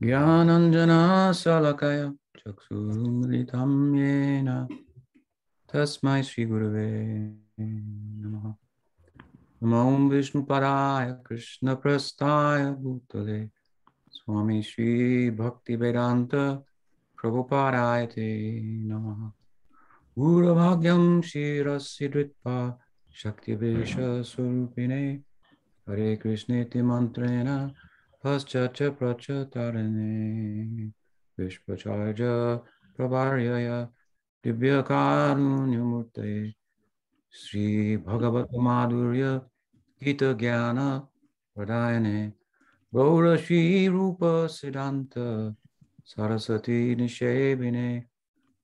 ज्ञानञ्जना शलकय चक्षुरुमिलितं येन तस्मै श्रीगुरवे नमः नमो विष्णुपराय कृष्णप्रस्थाय भूतले स्वामी श्रीभक्तिवेदान्त प्रभुपाराय ते नमः गुरुभाग्यं शिरस्य धृत्वा शक्तिवेशस्वरूपिणे हरे कृष्णेति मन्त्रेण Paschatya prachatarane Vishpacharya prabharyaya Dibya karunyamurte Sri Bhagavata Madhurya Gita Gyana Pradayane. Gaura Shri Rupa Siddhanta. Saraswati Nishebine.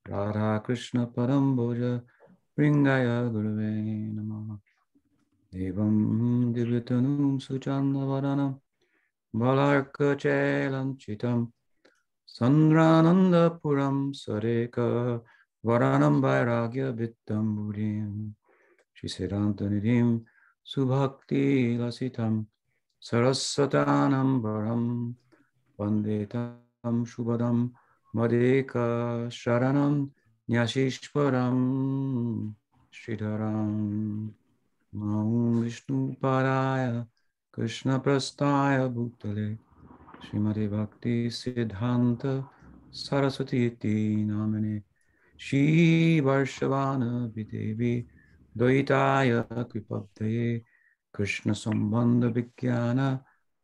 Radha Krishna Paramboja. Ringaya Guruve Namah Devam Divyatanum Suchanavaranam Malarka Chelanchitam Sandrananda Puram Sarika Varanam bairagya Vittam Buddhim Shisidantanidhim Subhakti Lasitam Sarasatanam Varam Vandetam Shubhadam Madeka Sharanam Nyashishwaram Shridharam Maum Vishnu Paraya विष्णुपादाय कृष्णप्रस्थाय भूतले श्रीमते भक्तिसिद्धान्त सरस्वती इति नामिने श्रीवर्षवानविदेवी द्वैताय कृपब्धये कृष्णसम्बन्धविज्ञान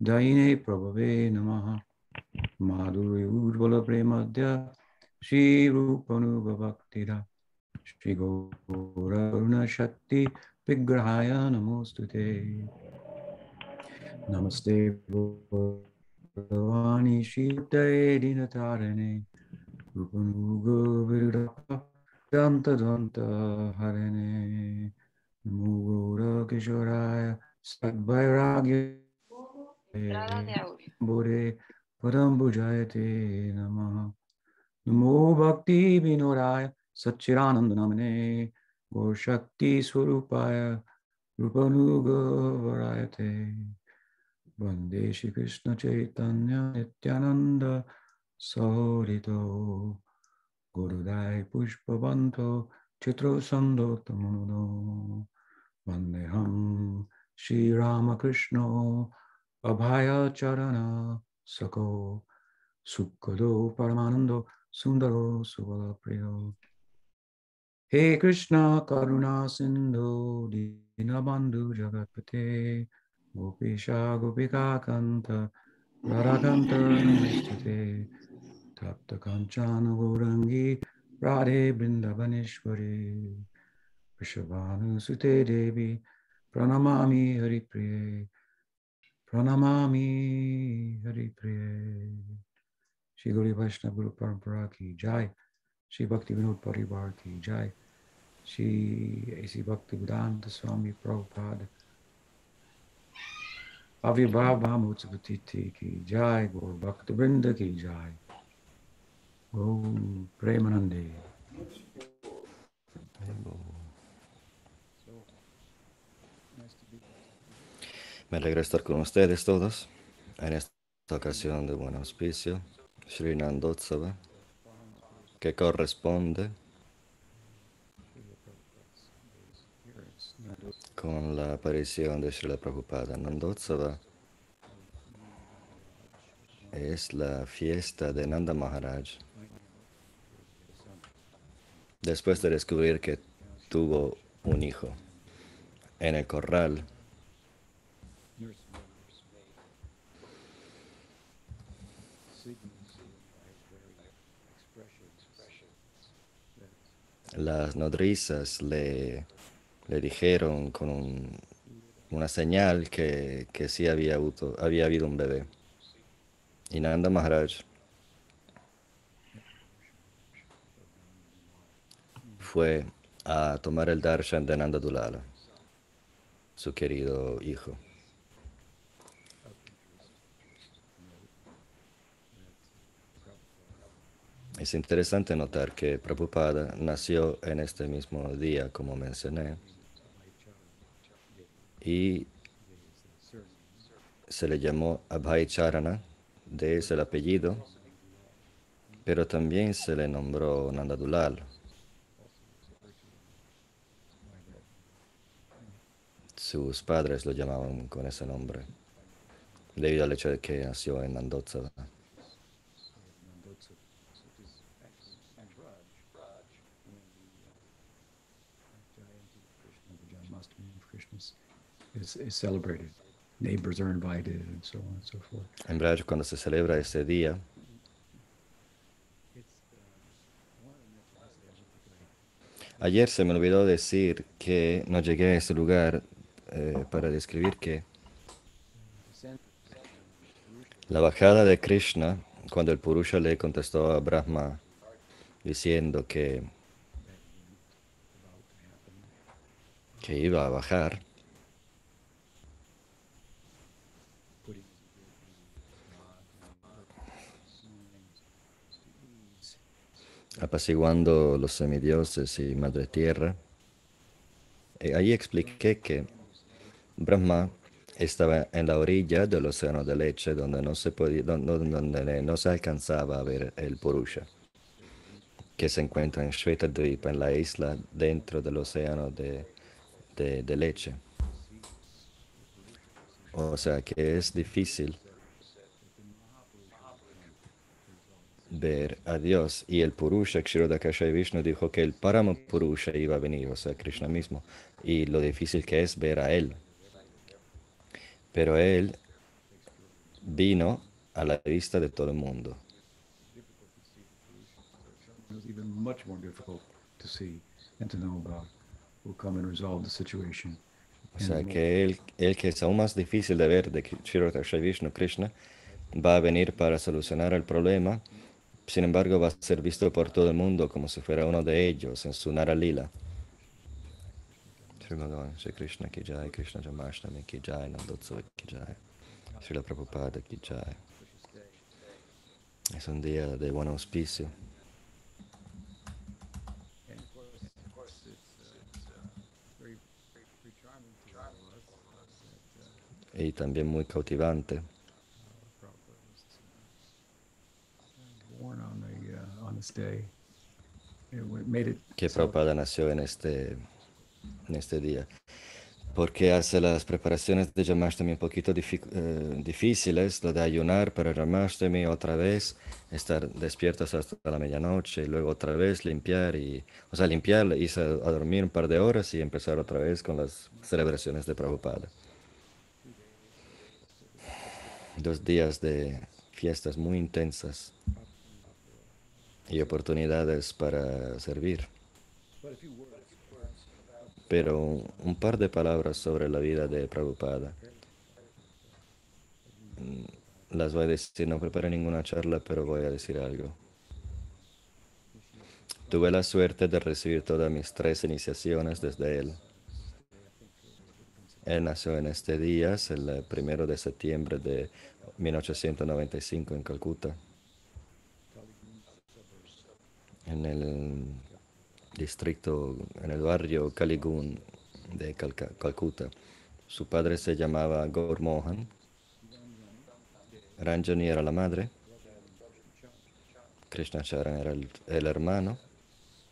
दयिने प्रभवे नमः माधुर्योर्बलप्रेमद्य श्रीरूपनुभभक्तिदा श्रीगौररुणशक्ति विग्रहाय नमोऽस्तु ते नमस्ते भगवानि शीतये दिनतारिणे रूपनुगोविरुदन्तदन्तहरिणे नमो गौरकिशोराय सद्वैराग्य बोरे पदं भुजायते नमः नमो भक्तिविनोदाय सच्चिदानन्दनामने Vande Shri Krishna Chaitanya Nityananda Saurito Gurudai Pushpavanto Chitro Sandotamuno Vandeham Shri Ramakrishna Abhaya Charana Sako Sukkado Paramanando Sundaro Subalapriyo Hey Krishna Karuna Sindhu Dinabandhu Jagatpate गोपीशा गोपिकान्त राधाकान्त नमस्ते तप्तकाञ्चन गौरङ्गी राधे वृन्दवनेश्वरी वृषभानुसुते देवी प्रणमामि हरिप्रिये प्रणमामि हरिप्रिये श्री गौरी वैष्णव गुरु परंपरा की जय श्री भक्ति विनोद परिवार की जय श्री ऐसी भक्ति वेदांत स्वामी Prabhupada Avibhava Mutsapatiti ki jai, Gaur Bhaktivinoda ki jai. Om Premanande. Me alegra estar con ustedes todos en esta ocasión de buen auspicio, Sri Nandotsava, que corresponde con la aparición de Srila Prabhupada. Nandotsava es la fiesta de Nanda Maharaj. Después de descubrir que tuvo un hijo en el corral, las nodrizas le, le dijeron con un- una señal que, que sí había, había habido un bebé. Y Nanda Maharaj fue a tomar el darshan de Nanda Dulala, su querido hijo. Es interesante notar que Prabhupada nació en este mismo día, como mencioné, y se le llamó Abhay Charana de ese el apellido, pero también se le nombró Nandadulal. Sus padres lo llamaban con ese nombre, debido al hecho de que nació en Nandotsa. Is, is celebrated. Neighbors are invited and so on and so forth. En Braj, cuando se celebra ese día, ayer se me olvidó decir que no llegué a ese lugar eh, para describir que la bajada de Krishna, cuando el Purusha le contestó a Brahma diciendo que, que iba a bajar, apaciguando los semidioses y Madre Tierra. Y ahí expliqué que Brahma estaba en la orilla del océano de leche donde no se, podía, donde, no se alcanzaba a ver el Purusha, que se encuentra en Shvetadvipa, en la isla dentro del océano de, de leche. O sea que es difícil ver a Dios. Y el Purusha, Kshirodakasha y Vishnu, dijo que el Parama Purusha iba a venir, o sea, Krishna mismo. Y lo difícil que es ver a Él. Pero Él vino a la vista de todo el mundo. O sea que él, él que es aún más difícil de ver de y Vishnu, Krishna, va a venir para solucionar el problema sin embargo, va a ser visto por todo el mundo como si fuera uno de ellos en su Nara Lila. Sri Bhagavan, Sri Krishna ki jai, Krishna Jamashtami ki jai, Nandotsava ki jai, Sri Prabhupada ki jai. Es un día de buen auspicio. Y también muy cautivante. Que Prabhupada nació en este, en este día. Porque hace las preparaciones de Jamashtami un poquito eh, difíciles, lo de ayunar para Jamashtami otra vez, estar despiertos hasta la medianoche y luego otra vez limpiar y, o sea, limpiar, irse a, dormir un par de horas y empezar otra vez con las celebraciones de Prabhupada. Dos días de fiestas muy intensas y oportunidades para servir. Pero un par de palabras sobre la vida de Prabhupada. Mm, las voy a decir, no preparé ninguna charla, pero voy a decir algo. Tuve la suerte de recibir todas mis tres iniciaciones desde él. Él nació en este día, el primero de septiembre de 1895 en Calcuta en el distrito, en el barrio Kaligun de Calcuta. Su padre se llamaba Gaur Mohan. Ranjani era la madre. Krishna Charan era el, el hermano.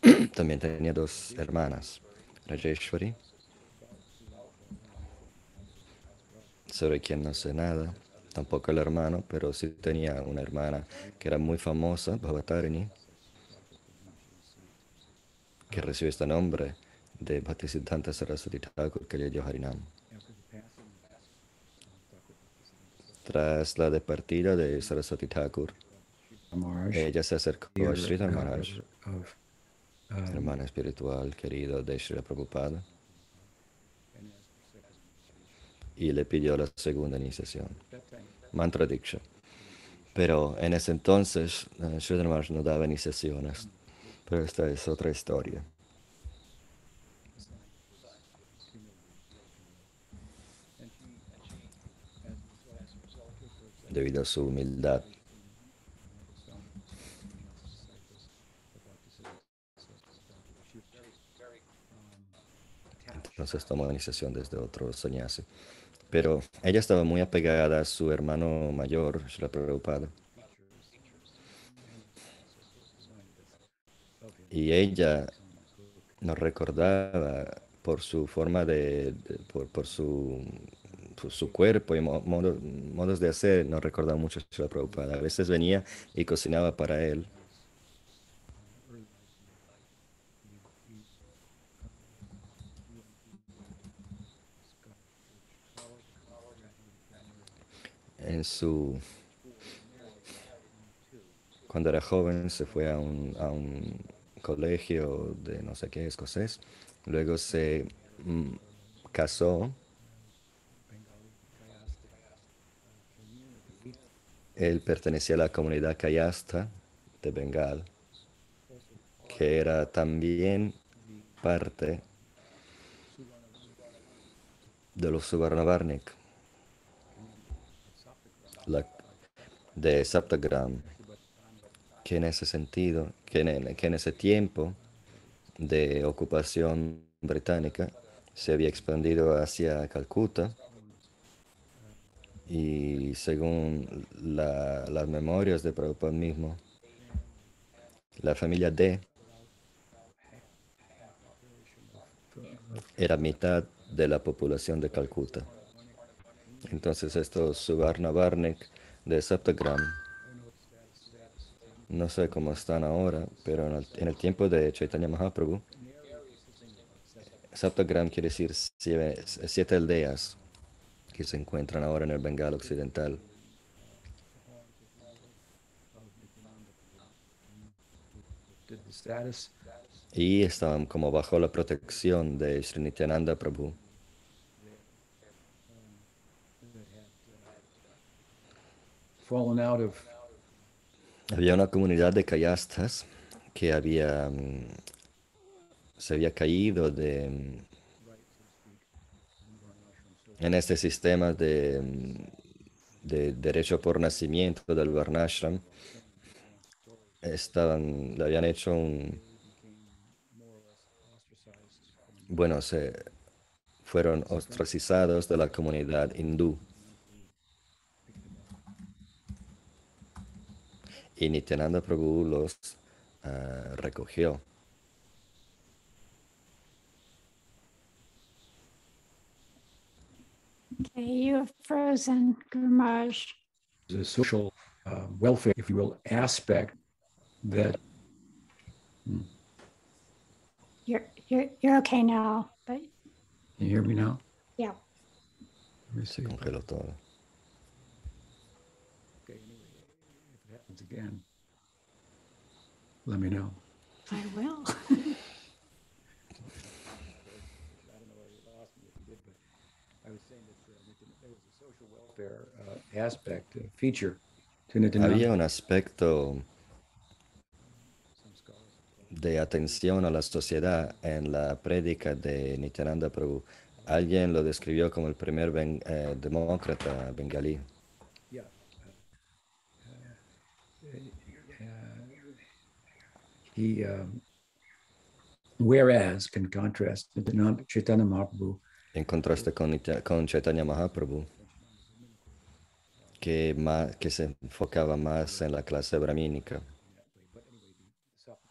También tenía dos hermanas, Rajeshwari, sobre quien no sé nada, tampoco el hermano, pero sí tenía una hermana que era muy famosa, Bhavatarini que recibe este nombre de Bhaktisiddhanta Saraswati Thakur dio Harinam. Tras la departida de Saraswati Thakur, ella se acercó a Sri Maharaj, hermana espiritual querido de Sri Prabhupada, y le pidió la segunda iniciación, Mantra Diksha. Pero en ese entonces, uh, Sri Maharaj no daba iniciaciones. Pero esta es otra historia. Debido a su humildad. Entonces tomó iniciación desde otro sannyasi. Pero ella estaba muy apegada a su hermano mayor, Srila Prabhupada. Y ella nos recordaba por su forma de, por, su, su cuerpo y modos de hacer, nos recordaba mucho a Srila Prabhupada. A veces venía y cocinaba para él. en su... Cuando era joven se fue a un colegio de no sé qué escocés, luego se mm, casó. Él pertenecía a la comunidad Kayasta de Bengal, que era también parte de los Subarnavarnik de Saptagram, que en ese sentido, que en, que en ese tiempo de ocupación británica se había expandido hacia Calcuta y según las memorias de Prabhupada mismo, la familia D era mitad de la población de Calcuta. Entonces estos Subarna Varnik de Septagram, no sé cómo están ahora, pero en el, tiempo de Chaitanya Mahaprabhu, Saptagram quiere decir siete, siete aldeas que se encuentran ahora en el Bengal occidental. Y estaban como bajo la protección de Srinityananda Prabhu. Había una comunidad de kayastas que había, mm, se había caído de, mm, en este sistema de, mm, de derecho por nacimiento del Varnashram. Estaban, le habían hecho un, bueno, se fueron ostracizados de la comunidad hindú. Y Nityananda Prabhu los uh, recogió. Okay, you have frozen, Gurmaj. The social uh, welfare, if you will, aspect that. Hmm. You're, you're, you're okay now, but. You hear me now? Yeah. Let me see. Again, let me know. I will. Había un aspecto de atención a la sociedad en la prédica de Nityananda Prabhu. Alguien lo describió como el primer eh, demócrata bengalí. He um, whereas can contrast Chaitanya Mahaprabhu en contraste con, con Chaitanya Mahaprabhu que, más, que se enfocaba más en la clase brahmínica.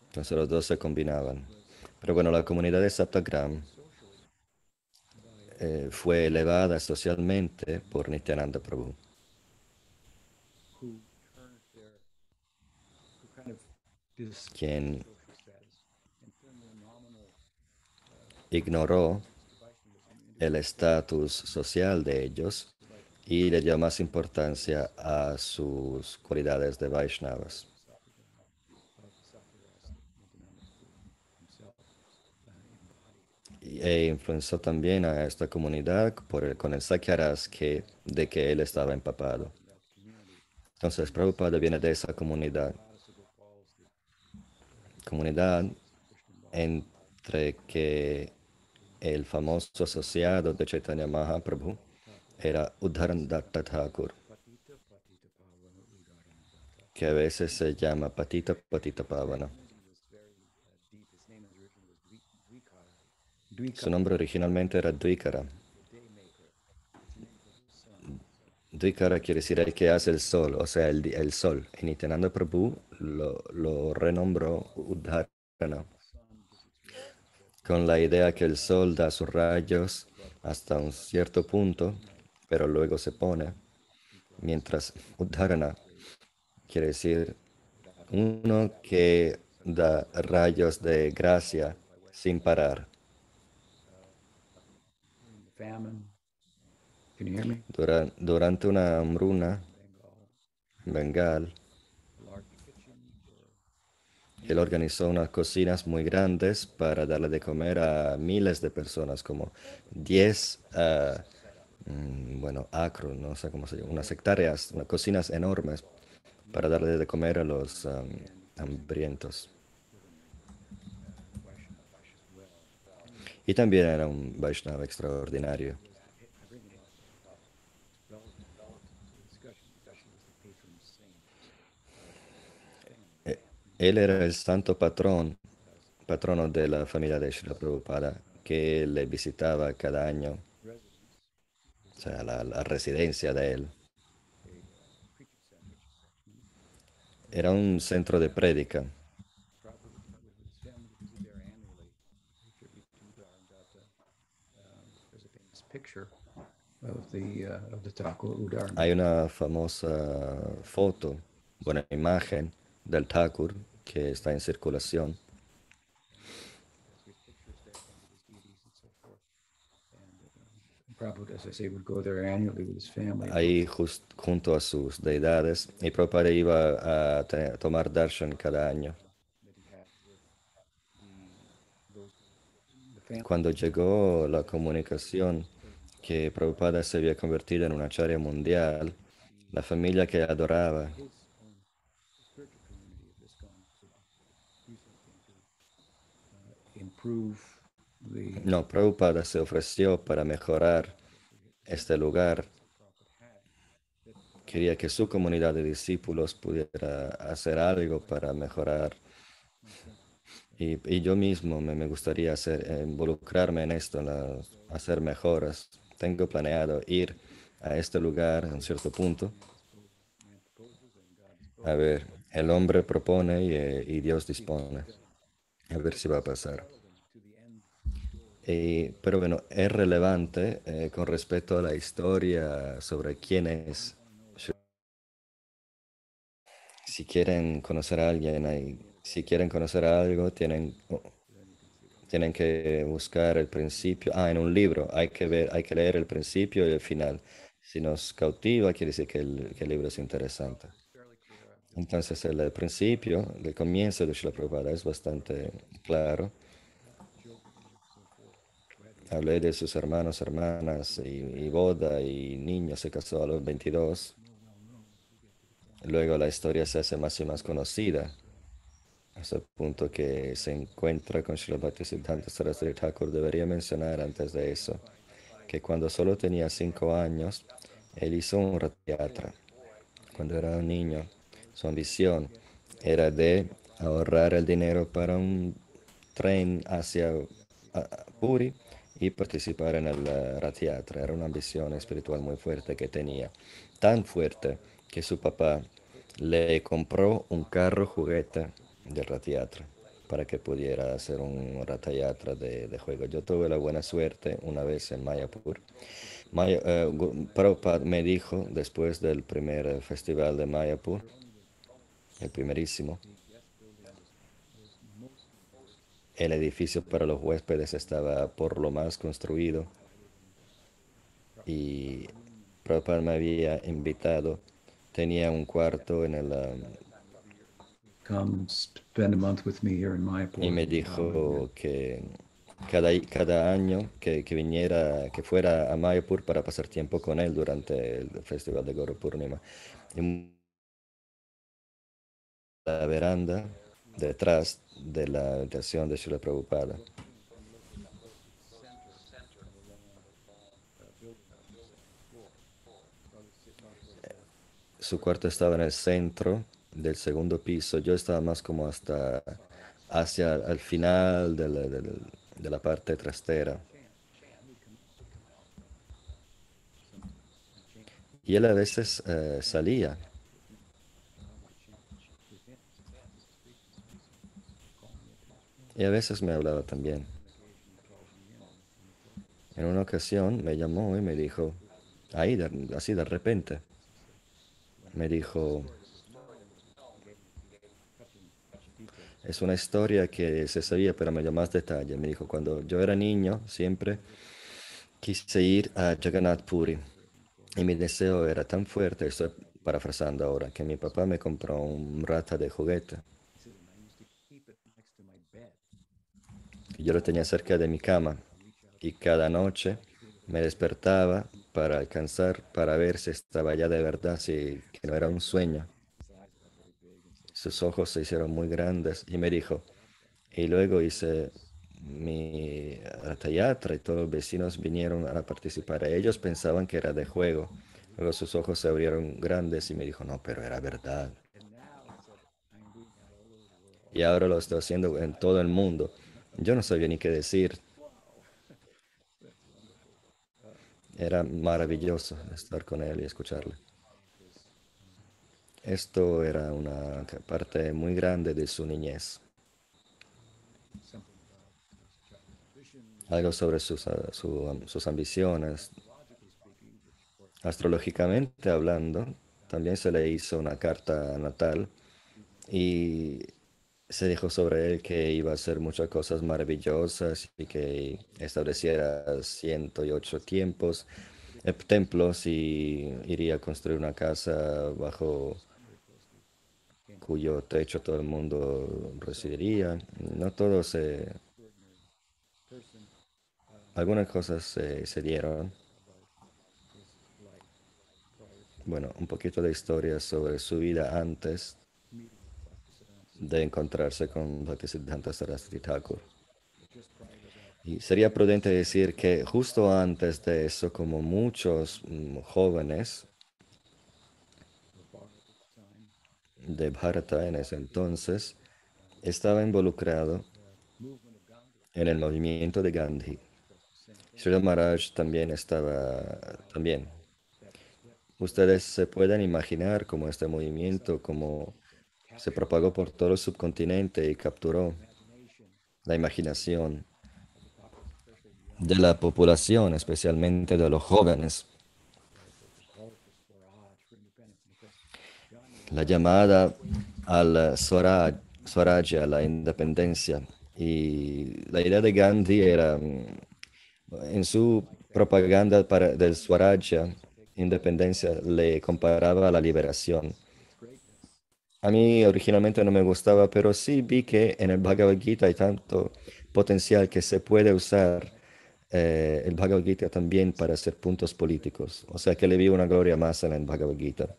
Entonces los dos se combinaban. Pero bueno, la comunidad de Saptagram eh, fue elevada socialmente por Nityananda Prabhu. Quien ignoró el estatus social de ellos y le dio más importancia a sus cualidades de Vaishnavas. E influenció también a esta comunidad por con el Sakyaras que, de que él estaba empapado. Entonces, Prabhupada viene de esa comunidad comunidad entre que el famoso asociado de Chaitanya Mahaprabhu era Datta Thakur, que a veces se llama Patita Patita Pavana. Su nombre originalmente era Dvikara. Dvikara quiere decir el que hace el sol, o sea, el, el sol. Y Nityananda Prabhu lo, lo renombró Udharana, con la idea que el sol da sus rayos hasta un cierto punto, pero luego se pone, mientras Udharana quiere decir uno que da rayos de gracia sin parar. Can you hear me? Dura- durante una hambruna en Bengal, él organizó unas cocinas muy grandes para darle de comer a miles de personas, como 10, ah, mm, bueno, acros, no sé cómo se llama, unas hectáreas, unas cocinas enormes para darle de comer a los am, hambrientos. Y también era un Vaishnava extraordinario. Eh, Él era el santo patrón, patrono de la familia de Srila Prabhupada, que le visitaba cada año, o sea, la, la residencia de él. Era un centro de prédica. Hay una famosa foto, buena imagen del Thakur que está en circulación. Ahí jus- junto a sus deidades y Prabhupada iba a te- tomar darshan cada año. Cuando llegó la comunicación que Prabhupada se había convertido en una acharya mundial, la familia que adoraba No, Prabhupada se ofreció para mejorar este lugar. Quería que su comunidad de discípulos pudiera hacer algo para mejorar. Y, yo mismo me, gustaría hacer, involucrarme en esto, hacer mejoras. Tengo planeado ir a este lugar en cierto punto. A ver, el hombre propone y, eh, y Dios dispone. A ver si va a pasar. Eh, pero bueno, es relevante eh, con respecto a la historia sobre quién es. Si quieren conocer a alguien, hay- si quieren conocer algo, tienen, oh, tienen que buscar el principio. Ah, en un libro hay que ver, hay que leer el principio y el final. Si nos cautiva, quiere decir que el, que el libro es interesante. Entonces, el, principio, el comienzo de Srila Prabhupada es bastante claro. Hablé de sus hermanos, hermanas y, y boda y niño se casó a los 22. Luego la historia se hace más y más conocida hasta el punto que se encuentra con Srila Bhaktisiddhanta Saraswati Thakur. Debería mencionar antes de eso que cuando solo tenía cinco años, él hizo un ratiatra. Cuando era un niño, su ambición era de ahorrar el dinero para un tren hacia Puri y participar en el eh, Rathiatra. Era una ambición espiritual muy fuerte que tenía. Tan fuerte que su papá le compró un carro juguete de Rathiatra para que pudiera hacer un Ratayatra de, juego. Yo tuve la buena suerte una vez en Mayapur. Maya, eh, Prabhupada me dijo después del primer festival de Mayapur, el primerísimo, el edificio para los huéspedes estaba por lo más construido y Prabhupada me había invitado. Tenía un cuarto en el... um, y me dijo que cada, cada año que, que viniera, que fuera a Mayapur para pasar tiempo con él durante el festival de Guru Purnima. Y la veranda detrás de la habitación de Srila Prabhupada. Su cuarto estaba en el centro del segundo piso. Yo estaba más como hasta hacia el final de la parte trastera. Y él a veces eh, salía. Y a veces me hablaba también. En una ocasión me llamó y me dijo, ahí, así de repente, me dijo, es una historia que se sabía, pero me dio más detalle. Me dijo, cuando yo era niño, siempre quise ir a Jagannath Puri. Y mi deseo era tan fuerte, estoy parafrasando ahora, que mi papá me compró un rata de juguete. Yo lo tenía cerca de mi cama. Y cada noche me despertaba para alcanzar, para ver si estaba ya de verdad, si que no era un sueño. Sus ojos se hicieron muy grandes y me dijo, y luego hice mi teatro y todos los vecinos vinieron a participar. Ellos pensaban que era de juego. Luego sus ojos se abrieron grandes y me dijo, no, pero era verdad. Y ahora lo estoy haciendo en todo el mundo. Yo no sabía ni qué decir. Era maravilloso estar con él y escucharle. Esto era una parte muy grande de su niñez. Algo sobre sus, sus ambiciones. Astrológicamente hablando, también se le hizo una carta natal y se dijo sobre él que iba a hacer muchas cosas maravillosas y que estableciera 108 tiempos, eh, templos y iría a construir una casa bajo cuyo techo todo el mundo residiría. No todo se... Algunas cosas se dieron. Bueno, un poquito de historia sobre su vida antes de encontrarse con Bhaktisiddhanta Saraswati Thakur. Y sería prudente decir que justo antes de eso, como muchos mm, jóvenes de Bharata en ese entonces, estaba involucrado en el movimiento de Gandhi. Sri Maharaj también estaba, también. Ustedes se pueden imaginar cómo este movimiento, como se propagó por todo el subcontinente y capturó la imaginación de la población, especialmente de los jóvenes. La llamada al Swaraj, a la independencia. Y la idea de Gandhi era, en su propaganda del Swaraj, independencia, le comparaba a la liberación. A mí originalmente no me gustaba, pero sí vi que en el Bhagavad Gita hay tanto potencial que se puede usar eh, el Bhagavad Gita también para hacer puntos políticos. O sea que le vi una gloria más en el Bhagavad Gita.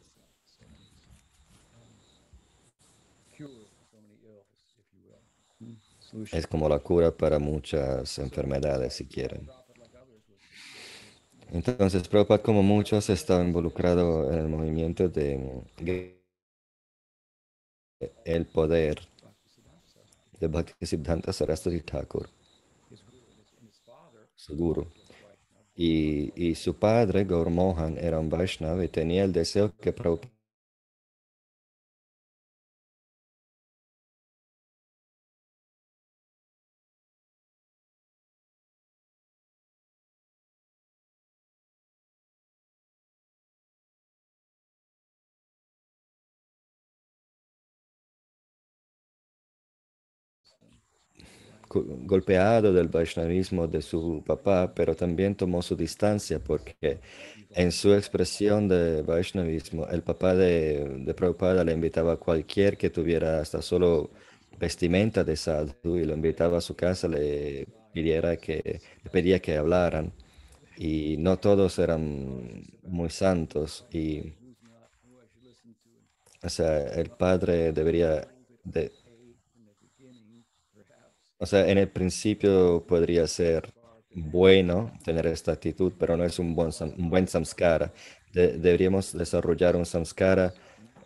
Es como la cura para muchas enfermedades, si quieren. Entonces, Prabhupada, como muchos, estaba involucrado en el movimiento de el poder de Bhaktisiddhanta Saraswati Thakur, seguro. Y, y, su padre, Gaur Mohan, era un Vaishnava y tenía el deseo que golpeado del Vaishnavismo de su papá, pero también tomó su distancia porque en su expresión de Vaishnavismo, el papá de, de Prabhupada le invitaba a cualquier que tuviera hasta solo vestimenta de sadhu y lo invitaba a su casa, le, pidiera que, le pedía que hablaran. Y no todos eran muy santos y o sea, el padre debería de, o sea, en el principio podría ser bueno tener esta actitud, pero no es un buen, un buen samskara. deberíamos desarrollar un samskara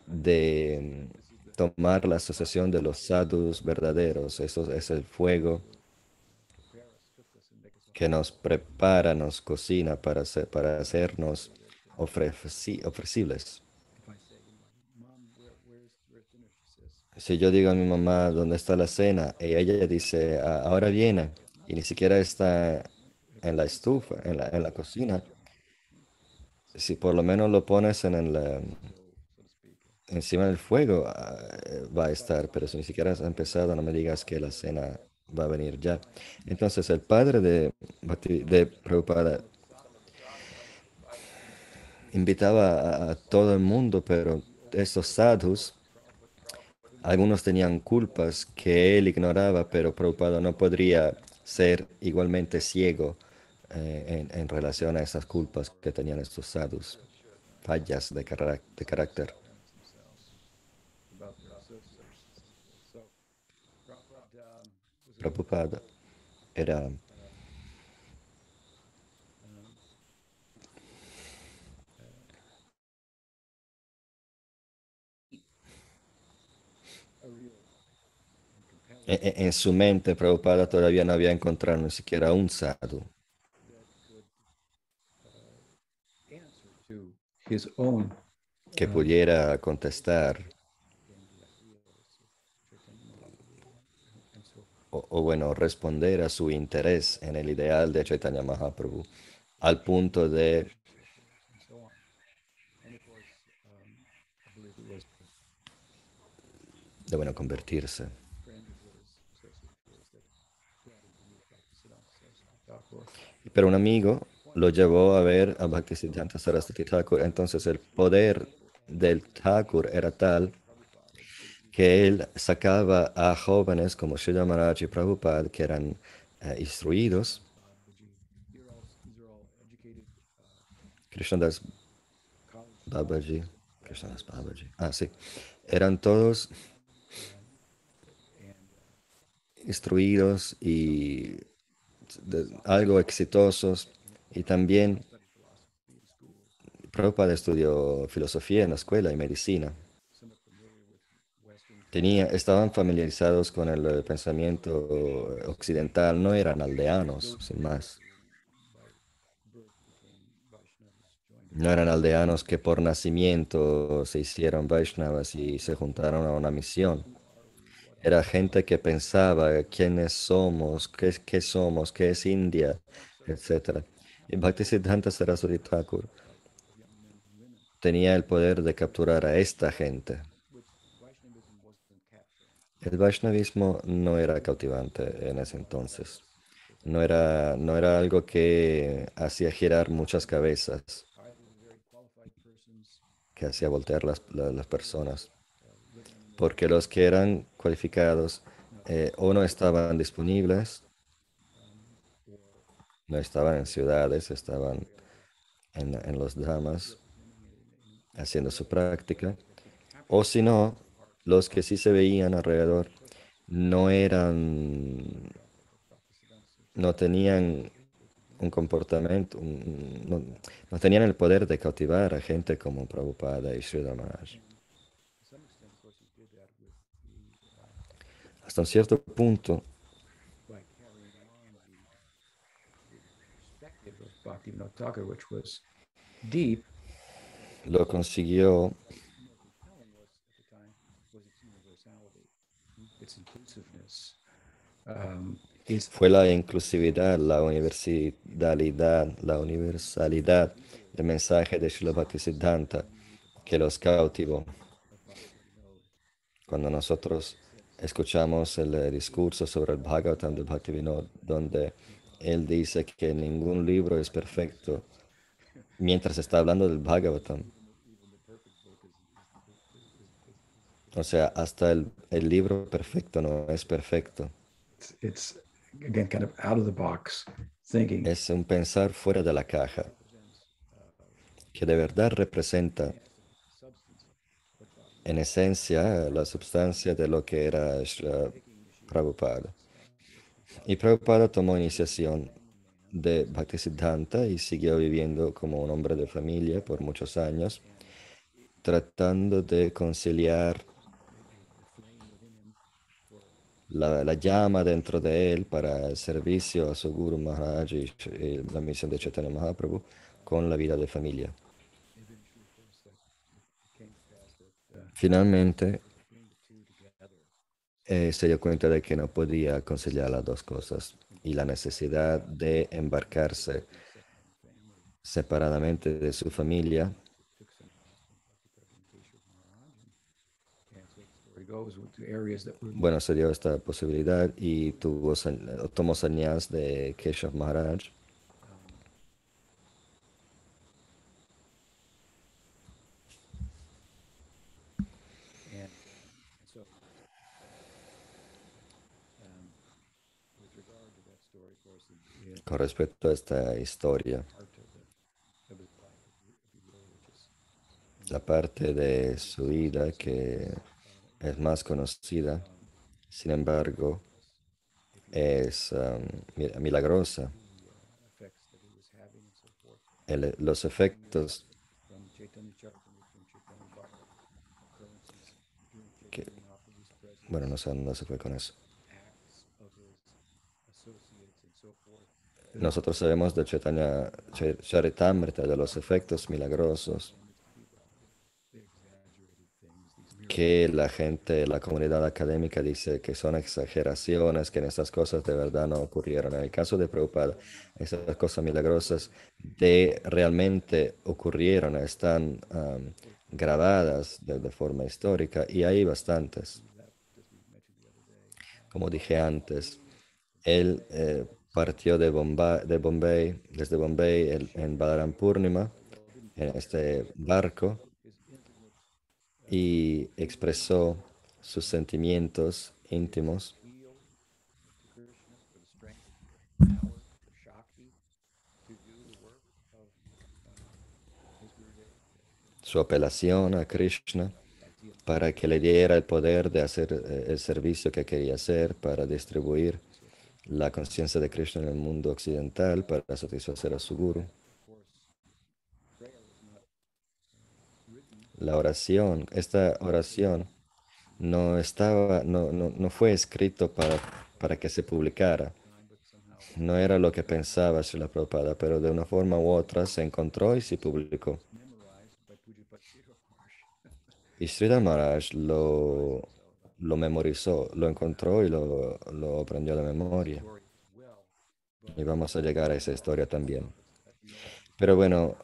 de mm, tomar la asociación de los sadhus verdaderos. Eso es el fuego que nos prepara, nos cocina para, para hacernos ofreci- ofrecibles. Si yo digo a mi mamá dónde está la cena y ella dice "Ah, ahora viene y ni siquiera está en la estufa, en la, en la cocina, si por lo menos lo pones en el, eh, encima del fuego, ah, va a estar, pero si ni siquiera has empezado, no me digas que la cena va a venir ya. Entonces el padre de, de Prabhupada invitaba a, a todo el mundo, pero estos sadhus, algunos tenían culpas que él ignoraba, pero Prabhupada no podría ser igualmente ciego eh, en, relación a esas culpas que tenían estos sadhus, fallas de carácter. Prabhupada era e- e- en su mente Prabhupada todavía no había encontrado ni siquiera un sadhu que pudiera contestar o, o bueno, responder a su interés en el ideal de Chaitanya Mahaprabhu al punto de de bueno, convertirse. Pero un amigo lo llevó a ver a Bhaktisiddhanta Saraswati Thakur. Entonces el poder del Thakur era tal que él sacaba a jóvenes como Srila Maharaj y Prabhupada que eran eh, instruidos. Krishnadas Babaji, Krishnadas Babaji, ah sí, eran todos instruidos y algo exitosos y también Prabhupada estudió filosofía en la escuela y medicina. Tenía, estaban familiarizados con el pensamiento occidental, no eran aldeanos, sin más. No eran aldeanos que por nacimiento se hicieron Vaishnavas y se juntaron a una misión. Era gente que pensaba quiénes somos, qué, qué somos, qué es India, etc. Y Bhaktisiddhanta Saraswati Thakur tenía el poder de capturar a esta gente. El Vaishnavismo no era cautivante en ese entonces. No era, no era algo que hacía girar muchas cabezas, que hacía voltear las, la- las personas. Porque los que eran cualificados eh, o no estaban disponibles, no estaban en ciudades, estaban en, en los dramas haciendo su práctica, o si no, los que sí se veían alrededor no eran, no tenían un comportamiento, no, tenían el poder de cautivar a gente como Prabhupada y Sridhar Maharaj. Hasta un cierto punto, lo consiguió fue la inclusividad, la universalidad, la universalidad del mensaje de Srila Bhaktisiddhanta que los cautivó. Cuando nosotros escuchamos el eh, discurso sobre el Bhagavatam de Bhaktivinoda, donde él dice que ningún libro es perfecto, mientras está hablando del Bhagavatam. O sea, hasta el, el libro perfecto no es perfecto. it's, it's again kind of out of the box thinking. Es un pensar fuera de la caja, que de verdad representa en esencia la substancia de lo que era Srila Prabhupada. Y Prabhupada tomó iniciación de Bhaktisiddhanta y siguió viviendo como un hombre de familia por muchos años, tratando de conciliar la, la llama dentro de él para el servicio a su Guru Maharaj y la misión de Chaitanya Mahaprabhu con la vida de familia. Finalmente, eh, se dio cuenta de que no podía conciliar las dos cosas y la necesidad de embarcarse separadamente de su familia Bueno, se dio esta posibilidad y tuvo, tomó señas de Keshav Maharaj. Con respecto a esta historia, la parte de su vida que es más conocida, sin embargo, es um, milagrosa. los efectos bueno, no sé dónde se fue con eso. Nosotros sabemos de Chaitanya Charitamrita, de los efectos milagrosos que la gente, la comunidad académica dice que son exageraciones, que esas cosas de verdad no ocurrieron. En el caso de Prabhupada, esas cosas milagrosas de realmente ocurrieron, están grabadas de, forma histórica y hay bastantes. Como dije antes, él eh, partió de Bombay, de Bombay, desde Bombay en Balaram Purnima, en este barco, y expresó sus sentimientos íntimos. Su apelación a Krishna para que le diera el poder de hacer eh, el servicio que quería hacer para distribuir la conciencia de Krishna en el mundo occidental para satisfacer a su guru. la oración, esta oración no estaba, no, no, fue escrito para, para que se publicara. No era lo que pensaba la Prabhupada, pero de una forma u otra se encontró y se publicó. Y Sridhar Maharaj lo, lo memorizó, lo encontró y lo, lo aprendió de memoria. Y vamos a llegar a esa historia también. Pero bueno,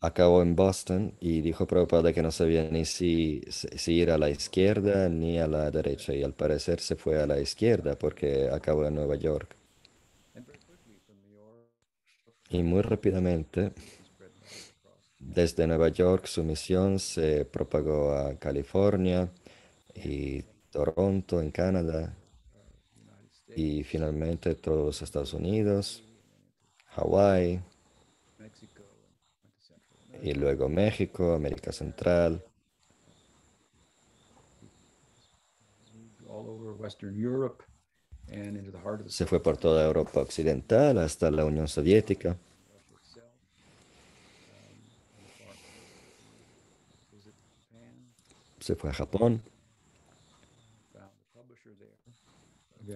acabó en Boston y dijo Prabhupada que no sabía ni si, si, ir a la izquierda ni a la derecha y al parecer se fue a la izquierda porque acabó en Nueva York. Y muy rápidamente, desde Nueva York su misión se propagó a California y Toronto en Canadá y finalmente todos los Estados Unidos, Hawái, y luego México, América Central. Se fue por toda Europa Occidental hasta la Unión Soviética. Se fue a Japón.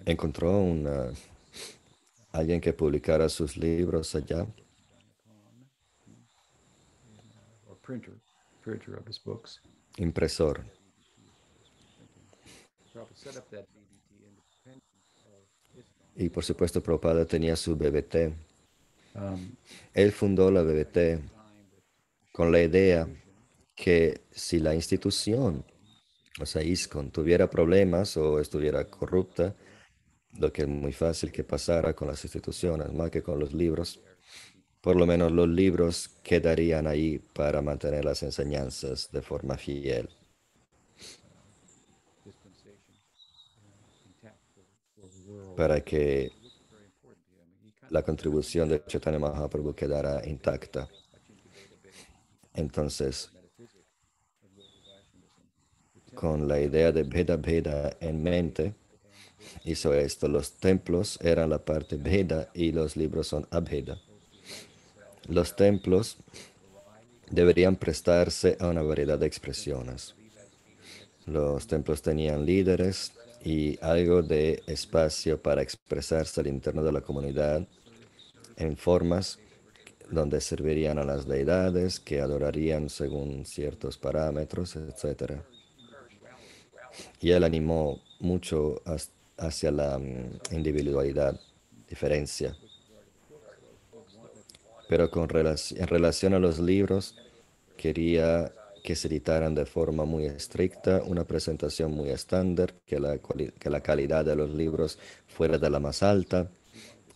Encontró una, alguien que publicara sus libros allá. Impresor. Y por supuesto, Prabhupada tenía su BBT. Um, Él fundó la BBT con la idea que si la institución, o sea, ISCON, tuviera problemas o estuviera corrupta, lo que es muy fácil que pasara con las instituciones, más que con los libros, por lo menos los libros quedarían ahí para mantener las enseñanzas de forma fiel. Para que la contribución de Chaitanya Mahaprabhu quedara intacta. Entonces, con la idea de Veda Veda en mente, hizo esto. Los templos eran la parte Veda y los libros son Abheda. Los templos deberían prestarse a una variedad de expresiones. Los templos tenían líderes y algo de espacio para expresarse al interno de la comunidad en formas donde servirían a las deidades, que adorarían según ciertos parámetros, etc. Y él animó mucho hacia la mm, individualidad, diferencia. Pero con en relación a los libros, quería que se editaran de forma muy estricta, una presentación muy estándar, que la, que la calidad de los libros fuera de la más alta,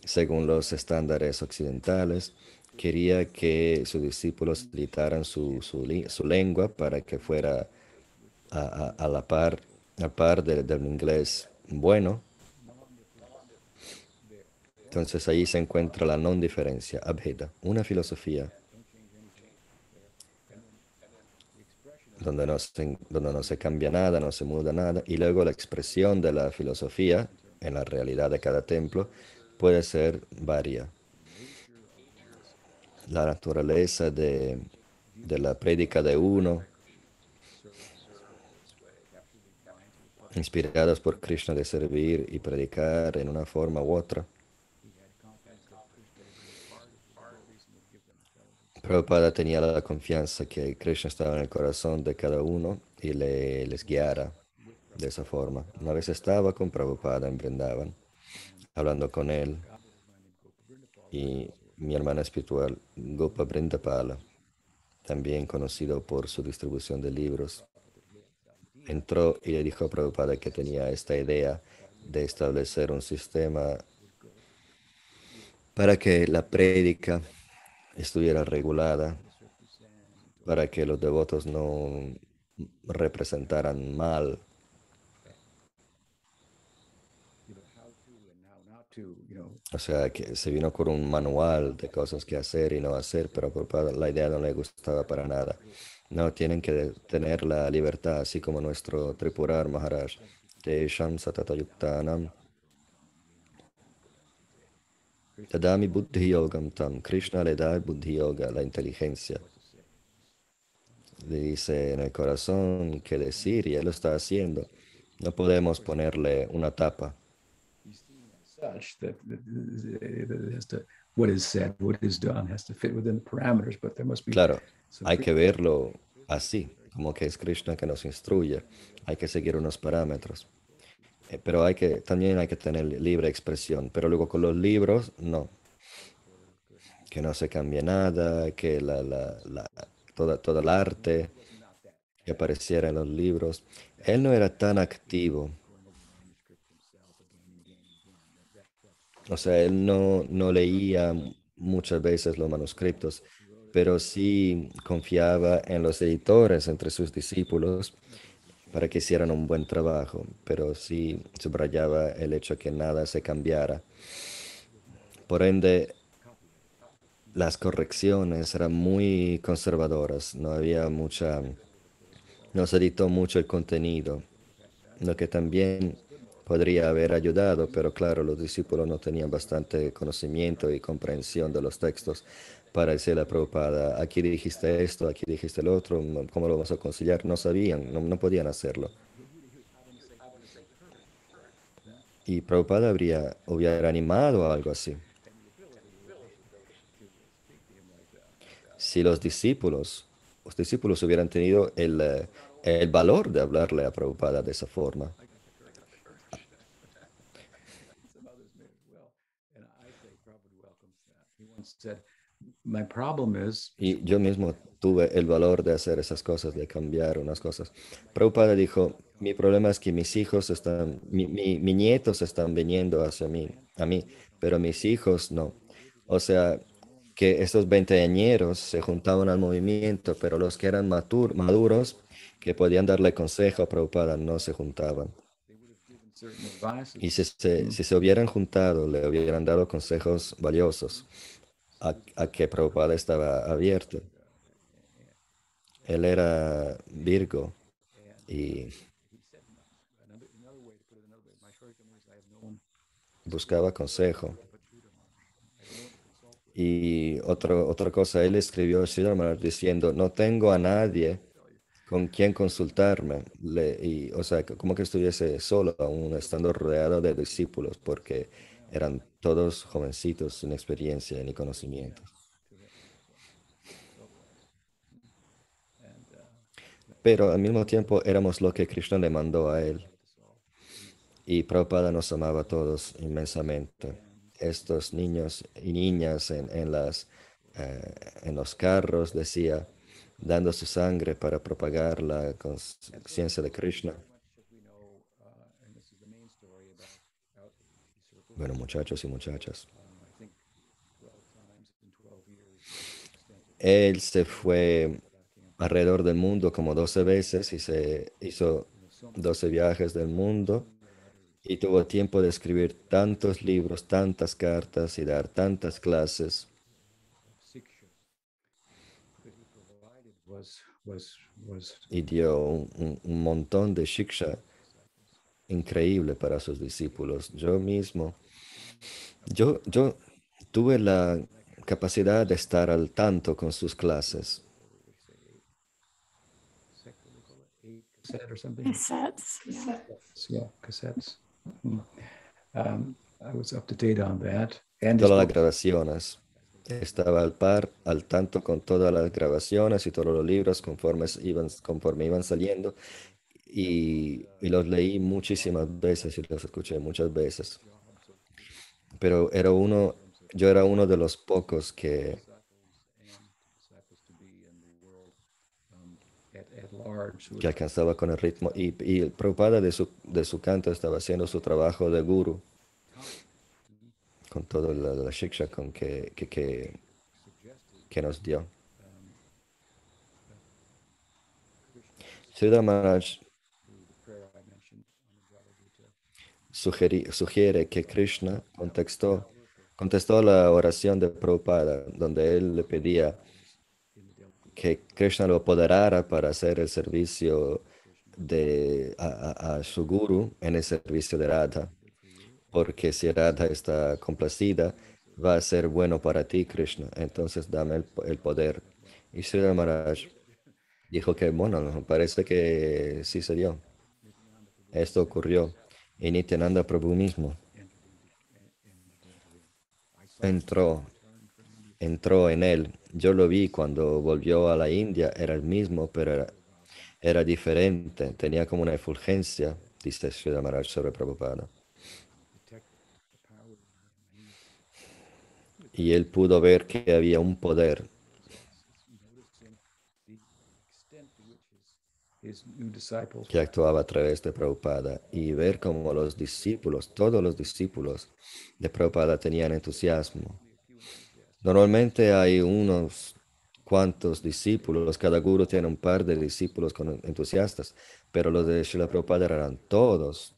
según los estándares occidentales. Quería que sus discípulos editaran su, su, lengua para que fuera a, la par, a par del inglés bueno. Entonces ahí se encuentra la non diferencia, abheda, una filosofía donde no, se, donde no se cambia nada, no se muda nada, y luego la expresión de la filosofía en la realidad de cada templo puede ser varia. La naturaleza de, de la prédica de uno, inspirados por Krishna de servir y predicar en una forma u otra, Prabhupada tenía la confianza que Krishna estaba en el corazón de cada uno y le, les guiara de esa forma. Una vez estaba con Prabhupada en Brindavan, hablando con él, y mi hermana espiritual, Gopa Brindapala, también conocido por su distribución de libros, entró y le dijo a Prabhupada que tenía esta idea de establecer un sistema para que la prédica estuviera regulada para que los devotos no representaran mal. O sea, que se vino con un manual de cosas que hacer y no hacer, pero la idea no le gustaba para nada. No, tienen que tener la libertad, así como nuestro Tripurar Maharaj, de Sham Satatayuktanam. Tadami Buddhi Yogam Tam. Krishna le da el Buddhi Yoga, la inteligencia. Le dice en el corazón qué decir y él lo está haciendo. No podemos ponerle una tapa. Claro, hay que verlo así, como que es Krishna que nos instruye. Hay que seguir unos parámetros. Eh, pero hay que, también hay que tener libre expresión. Pero luego con los libros, no. Que no se cambie nada, que la, la, la, toda, todo el arte que apareciera en los libros. Él no era tan activo. O sea, él no, no leía muchas veces los manuscritos, pero sí confiaba en los editores entre sus discípulos para que hicieran un buen trabajo, pero sí subrayaba el hecho que nada se cambiara. Por ende, las correcciones eran muy conservadoras, no había mucha, no se editó mucho el contenido, lo que también podría haber ayudado, pero claro, los discípulos no tenían bastante conocimiento y comprensión de los textos para decirle a Prabhupada, aquí dijiste esto, aquí dijiste el otro, ¿cómo lo vamos a conciliar? No sabían, no, podían hacerlo. Y Prabhupada habría, hubiera animado a algo así. Si los discípulos, los discípulos hubieran tenido el, eh, el valor de hablarle a Prabhupada de esa forma. Y yo mismo tuve el valor de hacer esas cosas, de cambiar unas cosas. Prabhupada dijo, mi problema es que mis hijos están, mi, mi, nietos están viniendo hacia mí, a mí, pero mis hijos no. O sea, que estos veinteañeros se juntaban al movimiento, pero los que eran maduros, que podían darle consejo a Prabhupada, no se juntaban. Y si se, si se hubieran juntado, le hubieran dado consejos valiosos a, que Prabhupada estaba abierto. Él era Virgo y buscaba consejo. Y otra otra cosa, él escribió diciendo, no tengo a nadie con quien consultarme. Y, o sea, como que estuviese solo, aún estando rodeado de discípulos, porque eran todos jovencitos sin experiencia ni conocimiento. pero al mismo tiempo éramos lo que Krishna le mandó a él. Y Prabhupada nos amaba a todos inmensamente. Estos niños y niñas en, las, eh, en los carros, decía, dando su sangre para propagar la conciencia de Krishna. Bueno, muchachos y muchachas. Él se fue alrededor del mundo como 12 veces y se hizo 12 viajes del mundo y tuvo tiempo de escribir tantos libros, tantas cartas y dar tantas clases. Y dio un, un montón de shiksha increíble para sus discípulos. Yo mismo, yo, yo tuve la capacidad de estar al tanto con sus clases. Cassettes. Yeah. Yeah, cassettes. Mm. Um, I was up to date on that. And Todas las grabaciones. Estaba al par, al tanto con todas las grabaciones y todos los libros conforme iban, conforme iban saliendo. Y, y los leí muchísimas veces y los escuché muchas veces. Pero era uno, yo era uno de los pocos que, que alcanzaba con el ritmo. Y, y el Prabhupada de su, de su canto estaba haciendo su trabajo de guru, con toda la, la shiksha con que, que, que, que nos dio. Sridhar Maharaj sugiere que Krishna contestó, contestó la oración de Prabhupada, donde él le pedía que Krishna lo apoderara para hacer el servicio de, a, a- su guru en el servicio de Radha. Porque si Radha está complacida, va a ser bueno para ti, Krishna. Entonces dame el, el poder. Y Sridhar Maharaj dijo que, bueno, parece que sí se dio. Esto ocurrió. Y Nityananda Prabhu mismo entró, entró en él. Yo lo vi cuando volvió a la India, era el mismo, pero era, diferente. Tenía como una efulgencia, dice Maharaj sobre Prabhupada. Y él pudo ver que había un poder que actuaba a través de Prabhupada y ver cómo los discípulos, todos los discípulos de Prabhupada tenían entusiasmo. Normalmente hay unos cuantos discípulos, cada guru tiene un par de discípulos con entusiastas, pero los de Srila Prabhupada eran todos.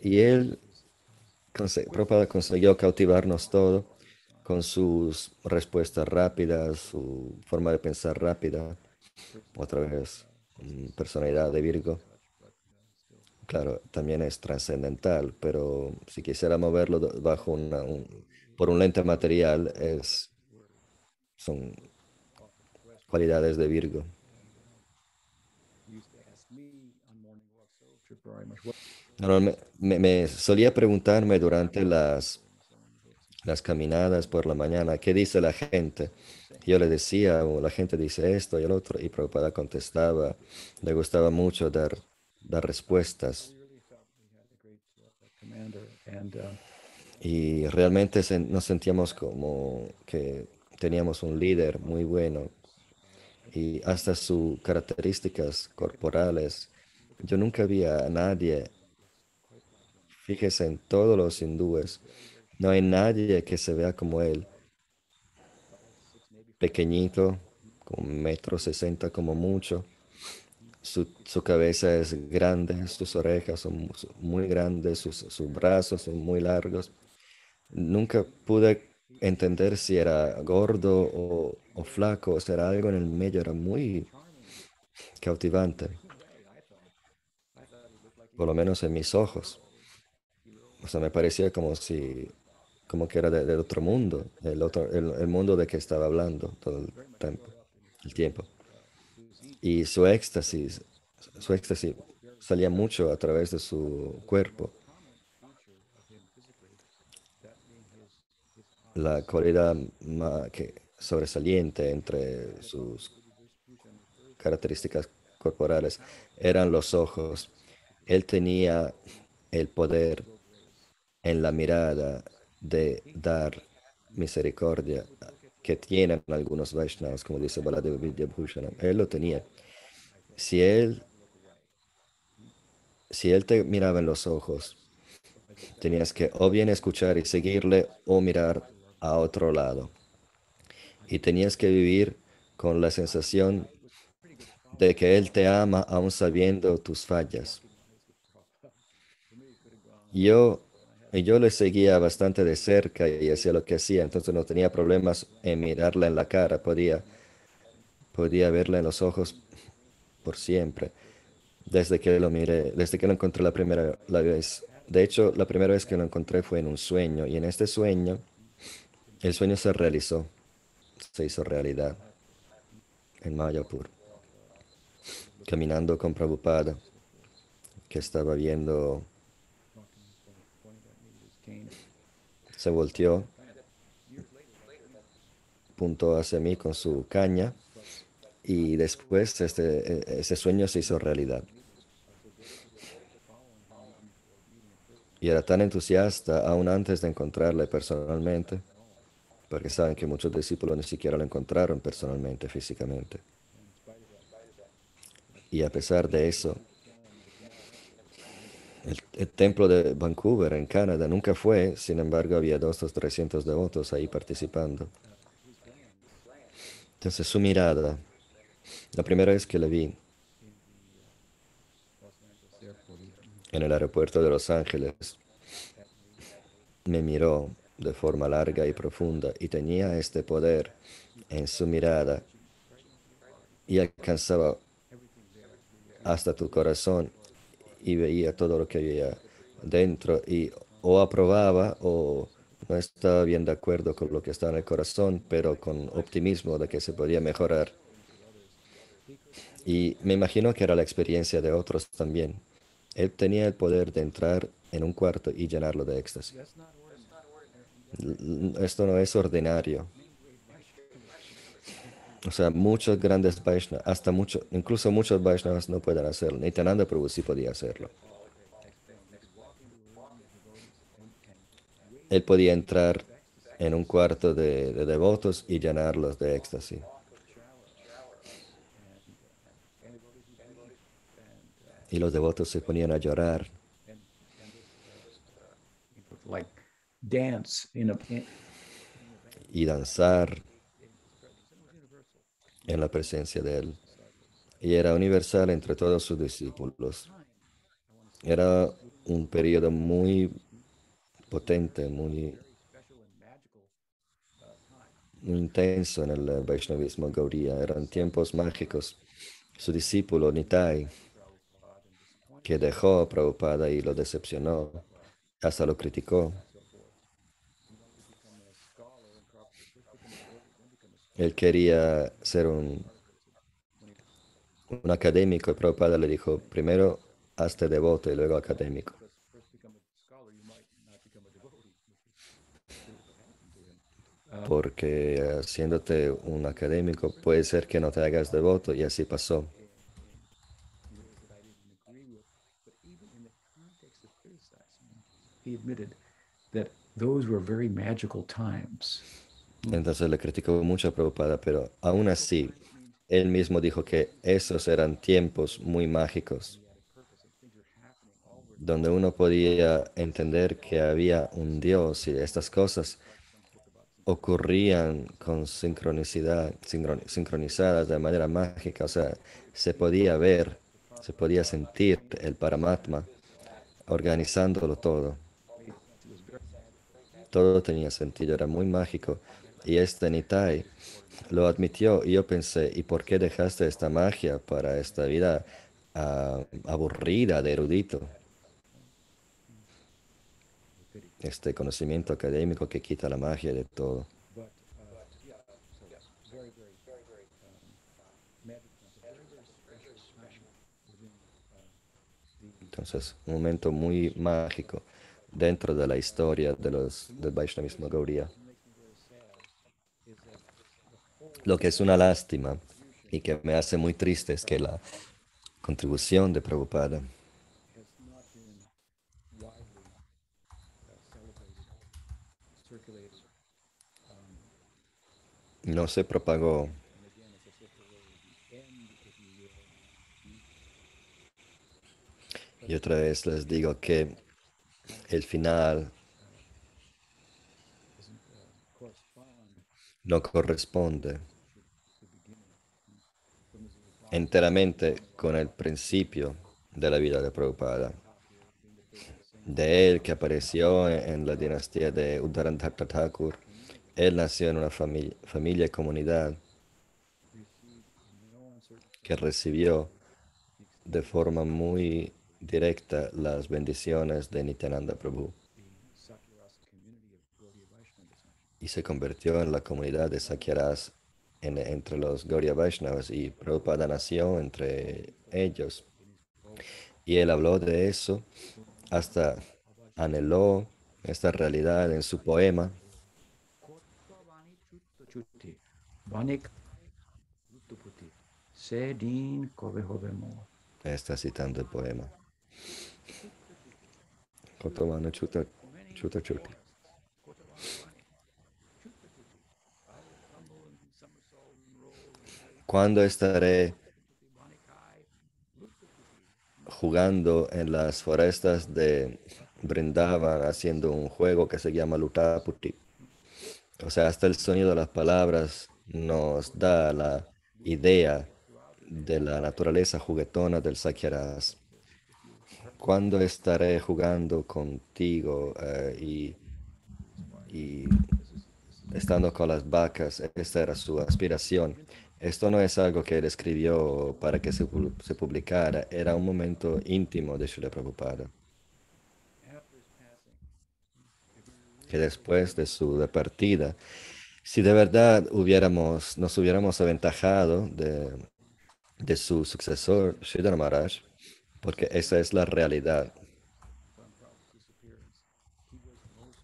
Y él, Prabhupada consiguió cautivarnos todo con sus respuestas rápidas, su forma de pensar rápida, otra vez, mm, personalidad de Virgo. Claro, también es trascendental, pero si quisiera moverlo bajo una, un- por un lente material, es, son cualidades de Virgo. Me solía preguntarme durante las, las caminadas por la mañana, ¿qué dice la gente? Yo le decía, o la gente dice esto y el otro, y Prabhupada contestaba, le gustaba mucho dar, dar respuestas. Y realmente nos sentíamos como que teníamos un líder muy bueno. Y hasta sus características corporales. Yo nunca vi a nadie, fíjese en todos los hindúes, no hay nadie que se vea como él. Pequeñito, un metro sesenta como mucho. Su, cabeza es grande, sus orejas son mu- muy grandes, sus, brazos son muy largos. Nunca pude entender si era gordo o, flaco, o era algo en el medio, era muy cautivante. Por lo menos en mis ojos. O sea, me parecía como si, como que era de- del otro mundo, el, otro, el, el mundo de que estaba hablando todo el tiempo. El tiempo. Y su éxtasis, su éxtasis salía mucho a través de su cuerpo. La cualidad ma- que, sobresaliente entre sus características corporales eran los ojos. Él tenía el poder en la mirada de dar misericordia que tienen algunos Vaishnavas, como dice Baladev Vidyabhushanam. Él lo tenía. Si él, si él te miraba en los ojos, tenías que o bien escuchar y seguirle o mirar a otro lado. Y tenías que vivir con la sensación de que Él te ama aún sabiendo tus fallas. Yo, yo le seguía bastante de cerca y hacía lo que hacía, entonces no tenía problemas en mirarla en la cara, podía, podía verla en los ojos por siempre, desde que lo miré, desde que lo encontré la primera vez. De hecho, la primera vez que lo encontré fue en un sueño y en este sueño, el sueño se realizó, se hizo realidad en Mayapur caminando con Prabhupada, que estaba viendo, se volteó, puntó hacia mí con su caña y después este, ese sueño se hizo realidad. Y era tan entusiasta aún antes de encontrarle personalmente, porque saben que muchos discípulos ni siquiera lo encontraron personalmente, físicamente. Y a pesar de eso, el, templo de Vancouver en Canadá nunca fue, sin embargo había dos o trescientos devotos ahí participando. Entonces su mirada, la primera vez que le vi en el aeropuerto de Los Ángeles, me miró de forma larga y profunda y tenía este poder en su mirada y alcanzaba hasta tu corazón y veía todo lo que había dentro y o aprobaba o no estaba bien de acuerdo con lo que estaba en el corazón, pero con optimismo de que se podía mejorar. Y me imagino que era la experiencia de otros también. Él tenía el poder de entrar en un cuarto y llenarlo de éxtasis. Esto no es ordinario. O sea, muchos grandes Vaishnavas, hasta muchos, incluso muchos Vaishnavas no pueden hacerlo. Nityananda Prabhu sí podía hacerlo. Él podía entrar en un cuarto de, de devotos y llenarlos de éxtasis. Y los devotos se ponían a llorar. Y danzar en la presencia de Él. Y era universal entre todos sus discípulos. Era un periodo muy potente, muy, intenso en el Vaishnavismo Gauría. Eran tiempos mágicos. Su discípulo Nitai, que dejó a Prabhupada y lo decepcionó, hasta lo criticó. Él quería ser un, un académico y Prabhupada le dijo, primero hazte devoto y luego académico. Porque haciéndote un académico puede ser que no te hagas devoto y así pasó. that those were very magical times. Entonces le criticó mucho a Prabhupada, pero aún así, él mismo dijo que esos eran tiempos muy mágicos, donde uno podía entender que había un Dios y estas cosas ocurrían con sincronicidad, sincronizadas de manera mágica, o sea, se podía ver, se podía sentir el Paramatma organizándolo todo. Todo tenía sentido, era muy mágico. Y este Nitai lo admitió y yo pensé, ¿y por qué dejaste esta magia para esta vida ah, aburrida de erudito? Este conocimiento académico que quita la magia de todo. Entonces, un momento muy mágico dentro de la historia de los, del Vaishnavismo Gaudiya. Lo que es una lástima y que me hace muy triste es que la contribución de Prabhupada no se propagó. Y otra vez les digo que el final no corresponde enteramente con el principio de la vida de Prabhupada. De él que apareció en, la dinastía de Uddharantarta Thakur, él nació en una familia, familia y comunidad que recibió de forma muy directa las bendiciones de Nityananda Prabhu y se convirtió en la comunidad de Sakyaras en- entre los Gaudiya Vaishnavas y Prabhupada nació entre ellos. Y él habló de eso hasta anheló esta realidad en su poema. Está citando el poema. Kotovano chuta, chuta chuti. ¿Cuándo estaré jugando en las forestas de Brindavan haciendo un juego que se llama Lutaputi? O sea, hasta el sonido de las palabras nos da la idea de la naturaleza juguetona del Sakyaras. ¿Cuándo estaré jugando contigo eh, y, y estando con las vacas? Esta era su aspiración. Esto no es algo que él escribió para que se, pu- se publicara, era un momento íntimo de Srila Prabhupada. Que después de su partida, si de verdad hubiéramos, nos hubiéramos aventajado de, de su sucesor, Sridhar Maharaj, porque esa es la realidad. upon Prabhupada's disappearance, he was most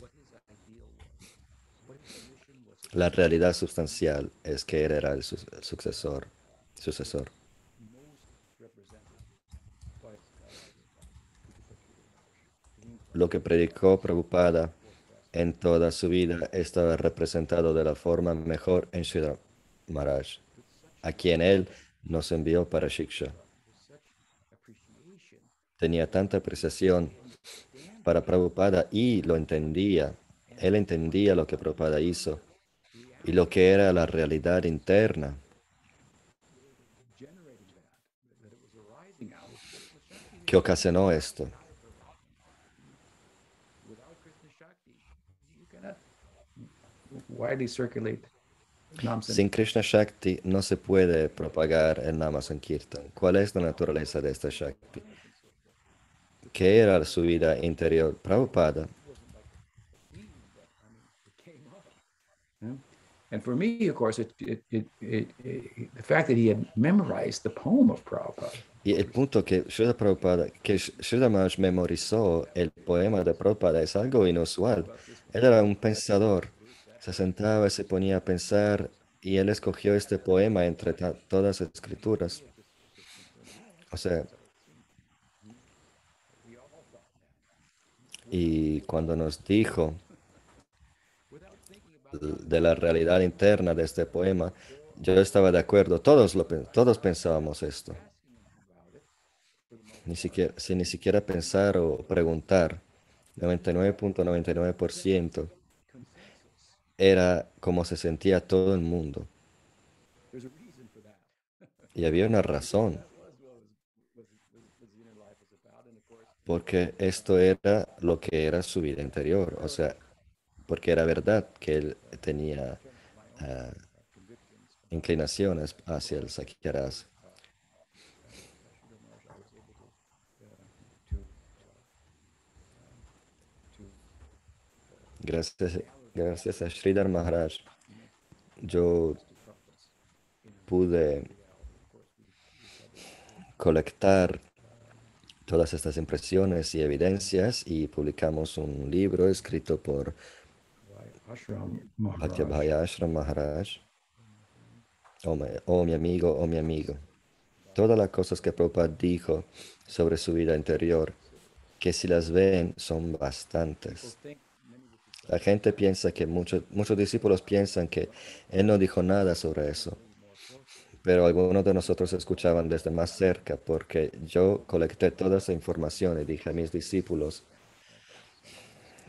what his ideal was, what his mission was La realidad sustancial es que él era el, su- sucesor, sucesor. Lo que predicó Prabhupada en toda su vida estaba representado de la forma mejor en Sridhar Maharaj, a quien él nos envió para Shiksha. tenía tanta apreciación para Prabhupada y lo entendía. Él entendía lo que Prabhupada hizo y lo que era la realidad interna que ocasionó esto. Sin Krishna Shakti no se puede propagar el Nama Sankirtan. ¿Cuál es la naturaleza de esta Shakti? ¿Qué era su vida interior? Prabhupada And for me, of course, it, it, the fact that he had memorized the poem of Prabhupada Y el punto que Srila memorizó el poema de Prabhupada es algo inusual. Él era un pensador. Se sentaba se ponía a pensar y él escogió este poema entre todas las escrituras. O sea, y cuando nos dijo de la realidad interna de este poema, yo estaba de acuerdo, todos, todos pensábamos esto ni siquiera, sin ni siquiera pensar o preguntar, 99.99% era como se sentía todo el mundo. Y había una razón, porque esto era lo que era su vida interior, o sea, porque era verdad que él tenía ah, inclinaciones hacia el Sakyaras. Gracias, gracias a Sridhar Maharaj, yo pude colectar todas estas impresiones y evidencias y publicamos un libro escrito por by Ashram Maharaj, oh, oh, mi amigo, oh mi amigo. Todas las cosas que Prabhupada dijo sobre su vida interior, que si las ven son bastantes. La gente piensa que muchos, muchos discípulos piensan que él no dijo nada sobre eso, pero algunos de nosotros escuchaban desde más cerca porque yo colecté toda esa información y dije a mis discípulos,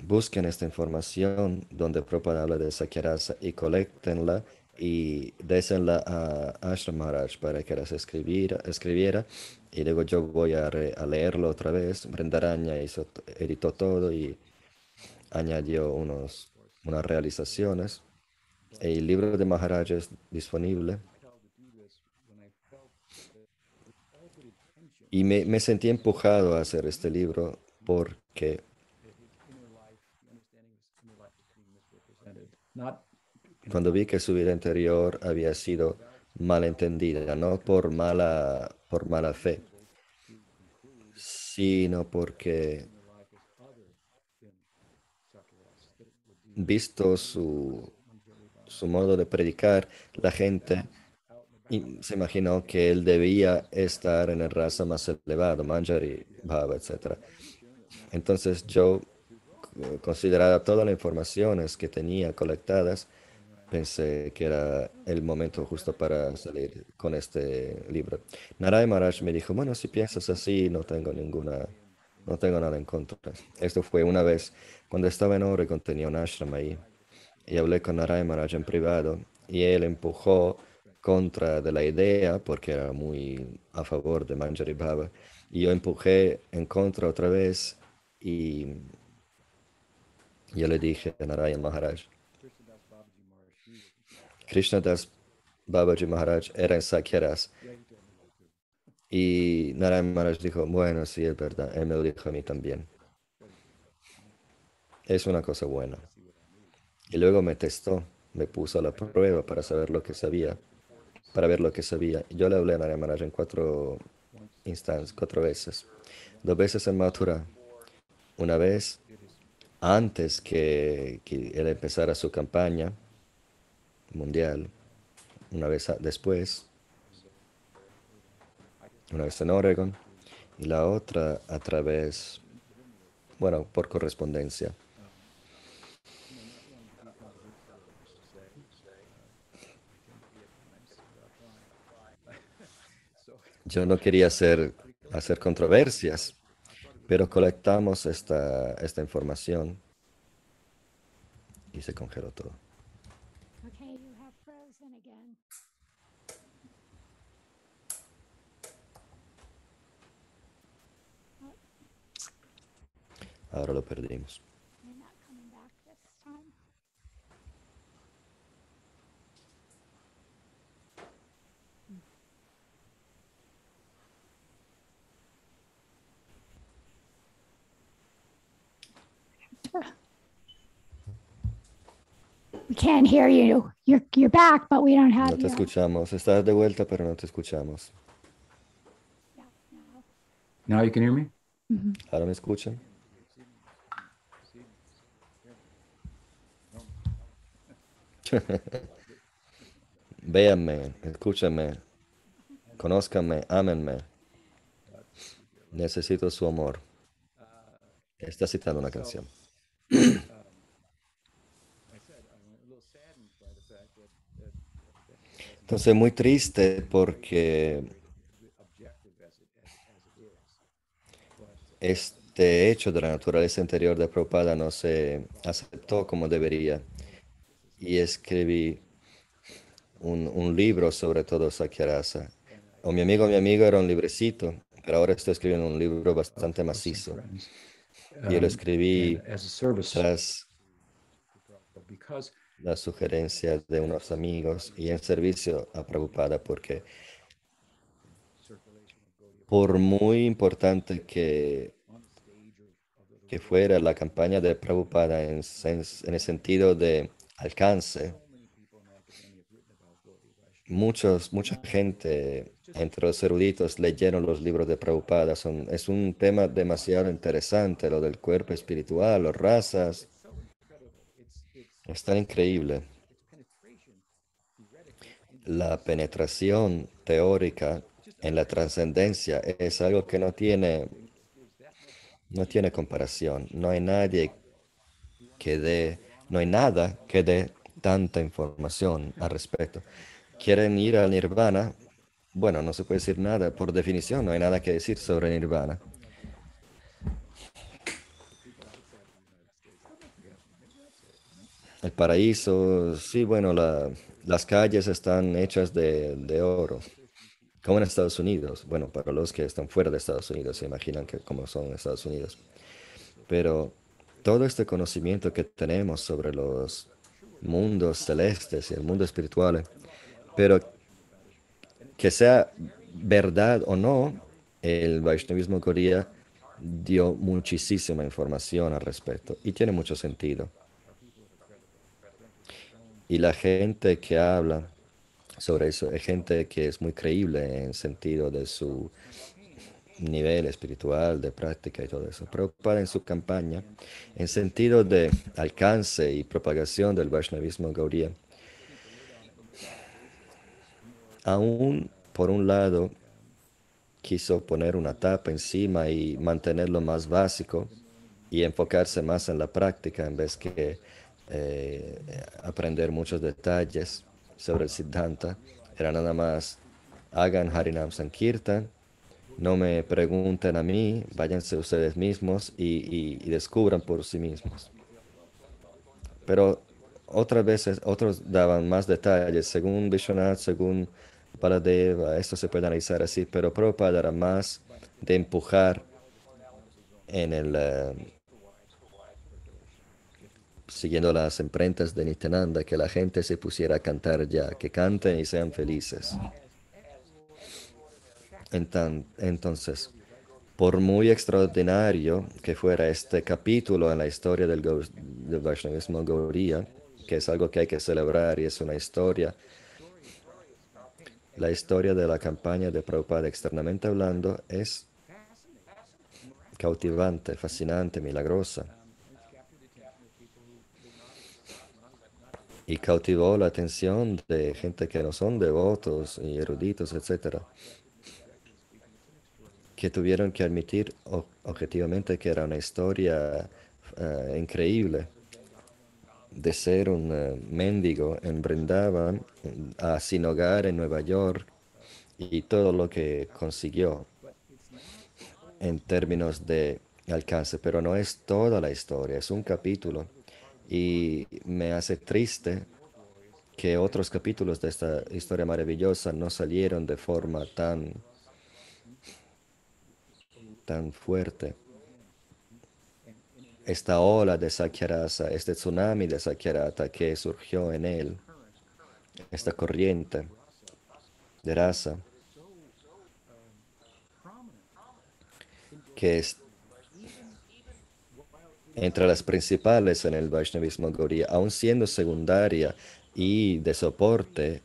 busquen esta información donde Prabhupada habla de Sakyarasa y colectenla y désenla a Ashram Maharaj para que las escribiera, escribiera y luego yo voy a, re- a leerlo otra vez. Brenda Araña hizo, editó todo y añadió unos, unas realizaciones. El libro de Maharaj es disponible. Y me, me sentí empujado a hacer este libro porque cuando vi que su vida interior había sido malentendida, no por mala, por mala fe, sino porque visto su, su modo de predicar, la gente se imaginó que él debía estar en el raza más elevado, Manjari, Bhava, etc. Entonces yo, considerada todas las informaciones que tenía colectadas, pensé que era el momento justo para salir con este libro. Naray Maharaj me dijo, bueno, si piensas así, no tengo ninguna, no tengo nada en contra. Esto fue una vez cuando estaba en Oregon, tenía un ashram ahí, y hablé con Naray Maharaj en privado, y él empujó contra de la idea, porque era muy a favor de Manjari Bhava, y yo empujé en contra otra vez, y yo le dije a Narayan Maharaj, Krishnadas Babaji Maharaj era en Sakyaras. Y Narayan Maharaj dijo, bueno, sí, es verdad, él me lo dijo a mí también. Es una cosa buena. Y luego me testó, me puso a la prueba para saber lo que sabía, para ver lo que sabía. Yo le hablé a Narayan Maharaj en cuatro instancias, cuatro veces. Dos veces en Mathura, una vez antes que, él empezara su campaña mundial, una vez después, una vez en Oregon, y la otra a través, bueno, por correspondencia. Yo no quería hacer, hacer controversias, pero colectamos esta, esta información y se congeló todo. Ahora lo perdimos. You're not coming back this time. We can't hear you. You're you're back, but we don't have No te you. escuchamos. Estás de vuelta, pero no te escuchamos. Now you can hear me? ¿Ahora me escuchan? Véanme, escúchenme, conózcanme, ámenme. Necesito su amor. Está citando una canción. Entonces, muy triste porque este hecho de la naturaleza interior de Prabhupada no se aceptó como debería. Y escribí un, un libro sobre todo Sakyarasa. O mi amigo, mi amigo era un librecito, pero ahora estoy escribiendo un libro bastante macizo. Y lo Um, escribí and as a service, tras because la sugerencia de unos amigos y en servicio a Prabhupada porque por muy importante que, que fuera la campaña de Prabhupada en, sens- en el sentido de alcance, muchos, mucha gente entre los eruditos leyeron los libros de Prabhupada. Son, es un tema demasiado interesante, lo del cuerpo espiritual, las razas. Es tan increíble. la penetración teórica en la trascendencia es algo que no tiene, no tiene comparación. No hay nadie que dé, no hay nada que dé tanta información al respecto. ¿Quieren ir al nirvana? Bueno, no se puede decir nada. Por definición, no hay nada que decir sobre nirvana. El paraíso, sí, bueno, las calles están hechas de, oro, como en Estados Unidos. Bueno, para los que están fuera de Estados Unidos, se imaginan que como son Estados Unidos. Pero todo este conocimiento que tenemos sobre los mundos celestes y el mundo espiritual, pero que sea verdad o no, el Vaishnavismo Korea dio muchísima información al respecto y tiene mucho sentido. Y la gente que habla sobre eso es gente que es muy creíble en sentido de su nivel espiritual, de práctica y todo eso. Preocupada en su campaña, en sentido de alcance y propagación del Vaishnavismo Gaudiya, aún por un lado quiso poner una tapa encima y mantenerlo más básico y enfocarse más en la práctica en vez que eh, aprender muchos detalles sobre el Siddhanta. Era nada más, hagan Harinam Sankirtan, no me pregunten a mí, váyanse ustedes mismos y, descubran por sí mismos. Pero otras veces, otros daban más detalles, según Vishwanath, según Paladeva, esto se puede analizar así, pero Prabhupada era más de empujar en el, eh, siguiendo las imprentas de Nityananda, que la gente se pusiera a cantar ya, que canten y sean felices. Entonces, por muy extraordinario que fuera este capítulo en la historia del, del Vaishnavismo Gaudiya, que es algo que hay que celebrar y es una historia, la historia de la campaña de Prabhupada externamente hablando es cautivante, fascinante, milagrosa. Y cautivó la atención de gente que no son devotos y eruditos, etc., que tuvieron que admitir objetivamente que era una historia eh, increíble de ser un eh, mendigo en Brindavan a sin hogar en Nueva York y todo lo que consiguió en términos de alcance, pero no es toda la historia, es un capítulo y me hace triste que otros capítulos de esta historia maravillosa no salieron de forma tan, tan fuerte. Esta ola de Sakyarasa, este tsunami de Sakyarata que surgió en él, esta corriente de raza, que es entre las principales en el Vaishnavismo Gaudiya, aun siendo secundaria y de soporte.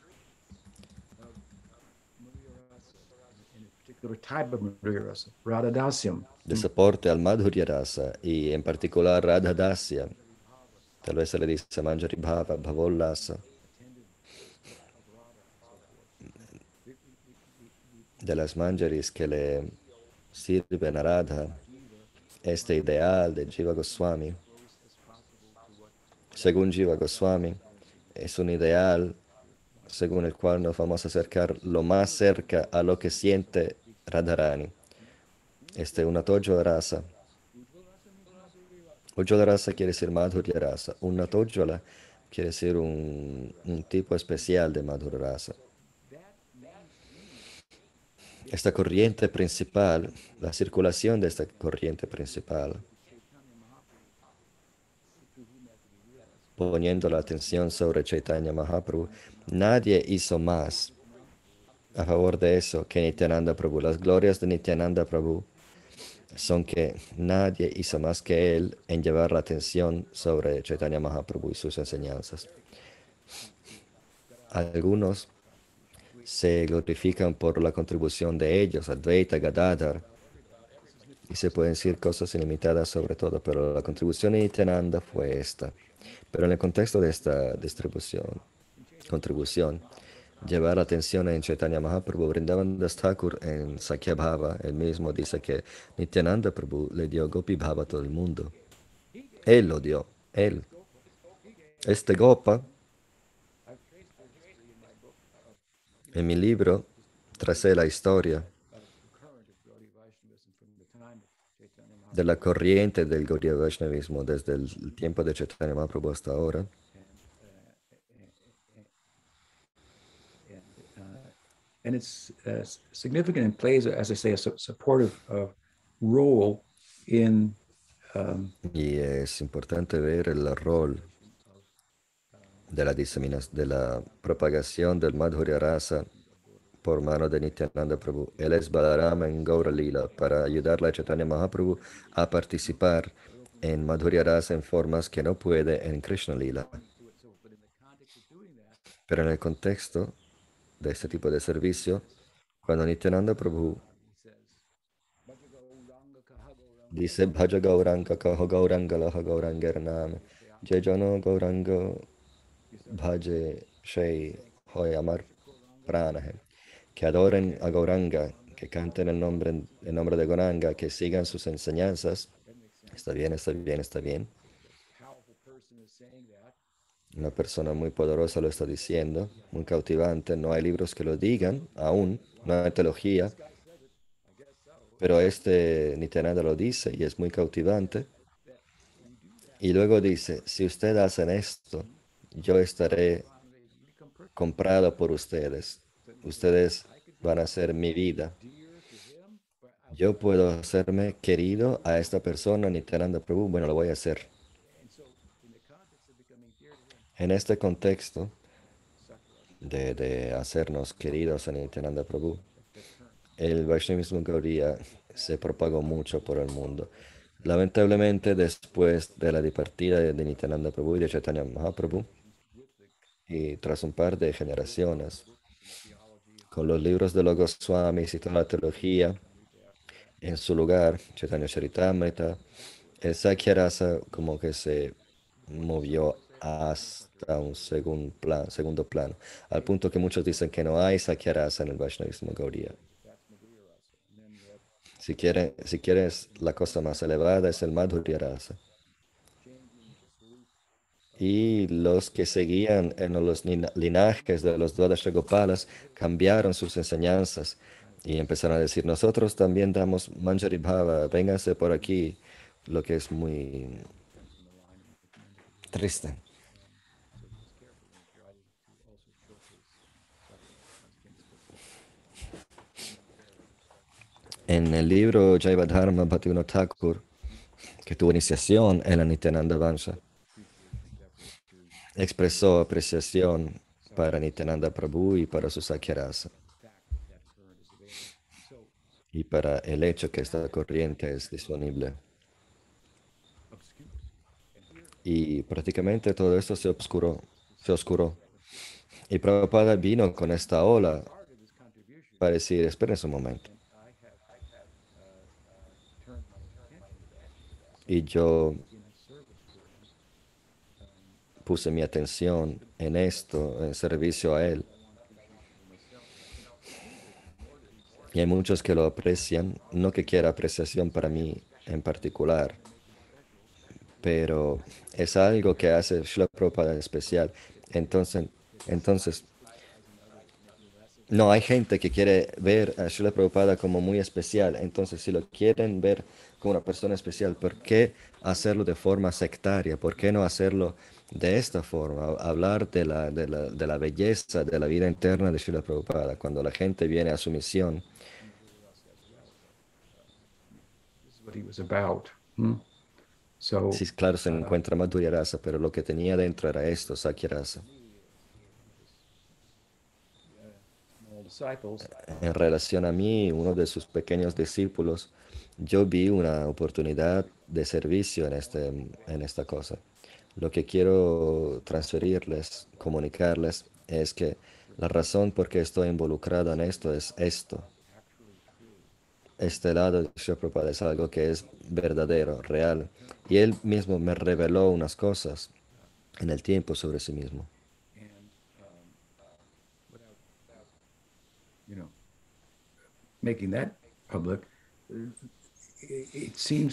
De soporte al Madhurya Rasa y en particular Radha Dasya. Tal vez se le dice Manjari Bhava, Bhavolasa. De las manjaris que le sirven a Radha este ideal de Jiva Goswami. Según Jiva Goswami, es un ideal según el cual nos vamos a acercar lo más cerca a lo que siente Radharani. Este una tojo rasa. rasa quiere decir madhurya rasa. Una tojola quiere decir un, un tipo especial de madhurya rasa esta corriente principal, la circulación de esta corriente principal, poniendo la atención sobre Chaitanya Mahaprabhu, nadie hizo más a favor de eso que Nityananda Prabhu. Las glorias de Nityananda Prabhu son que nadie hizo más que él en llevar la atención sobre Chaitanya Mahaprabhu y sus enseñanzas. Algunos se glorifican por la contribución de ellos, Advaita, Gadadhar, y se pueden decir cosas ilimitadas sobre todo, pero la contribución de Nityananda fue esta. Pero en el contexto de esta distribución, contribución, llevar atención en Chaitanya Mahaprabhu, Vrindavan Das Thakur en Sakya Bhava, él mismo dice que Nityananda Prabhu le dio Gopi Bhava a todo el mundo. Él lo dio, él. Este Gopa, en mi libro, tracé la historia de la corriente del Gaudiya Vaishnavismo desde el tiempo de Chaitanya Mahaprabhu hasta ahora. and it's uh, significant and plays, as I say, a su- supportive uh, role in um, Y es importante ver el rol de la diseminación, de la propagación del Madhurya Rasa por mano de Nityananda Prabhu. Él es Balarama en Gaura Lila para ayudarle a Chaitanya Mahaprabhu a participar en Madhurya Rasa en formas que no puede en Krishna Lila. Pero en el contexto de este tipo de servicio, cuando Nityananda Prabhu dice Bhaja Gauranga Kaho Gauranga Laha Gauranga Gauranga Bhaje Shei Hoy Amar Pranahe que adoren a Gauranga, que canten el nombre, el nombre de Gauranga, que sigan sus enseñanzas. Está bien, está bien, está bien. Una persona muy poderosa lo está diciendo, muy cautivante. No hay libros que lo digan aún, no hay teología. Pero este Nityananda lo dice y es muy cautivante. Y luego dice, si ustedes hacen esto, yo estaré comprado por ustedes. Ustedes van a ser mi vida. Yo puedo hacerme querido a esta persona, Nityananda Prabhu. Bueno, lo voy a hacer. En este contexto de, hacernos queridos a Nityananda Prabhu, el Vaishnavismo Gaudiya se propagó mucho por el mundo. Lamentablemente, después de la partida de Nityananda Prabhu y de Chaitanya Mahaprabhu, y tras un par de generaciones, con los libros de los Goswamis y toda la teología en su lugar, Chaitanya Charitamrita, el Sakya Rasa como que se movió hasta un segun plan- segundo plano, al punto que muchos dicen que no hay Sakya Rasa en el Vaishnavismo Gaudiya. Si, quieren, si quieres la cosa más elevada es el Madhurya Rasa. Y los que seguían en los lina- linajes de los Gopalas cambiaron sus enseñanzas y empezaron a decir, nosotros también damos Manjari Bhava, vénganse por aquí, lo que es muy triste. En el libro Jaivadharma Bhaktivinoda Thakur, que tuvo iniciación en la Nityananda Vansha, expresó apreciación para Nityananda Prabhu y para su Sakyarasa. Y para el hecho que esta corriente es disponible. Y prácticamente todo esto se obscuró, se oscuró. Y Prabhupada vino con esta ola para decir, esperen un momento. Y yo puse mi atención en esto, en servicio a Él. Y hay muchos que lo aprecian, no que quiera apreciación para mí en particular, pero es algo que hace Srila Prabhupada especial. Entonces, entonces, no, hay gente que quiere ver a Srila Prabhupada como muy especial. Entonces, si lo quieren ver como una persona especial, ¿por qué hacerlo de forma sectaria? ¿Por qué no hacerlo de esta forma? Hablar de la, de la, de la belleza de la vida interna de Srila Prabhupada. Cuando la gente viene a su misión, hmm? So sí, claro, se encuentra Madhurya Rasa, pero lo que tenía dentro era esto, Sakya Rasa. En relación a mí, uno de sus pequeños discípulos, yo vi una oportunidad de servicio en, este, en esta cosa. Lo que quiero transferirles, comunicarles, es que la razón por qué estoy involucrado en esto es esto. Este lado de Prabhupada es algo que es verdadero, real. Y él mismo me reveló unas cosas en el tiempo sobre sí mismo.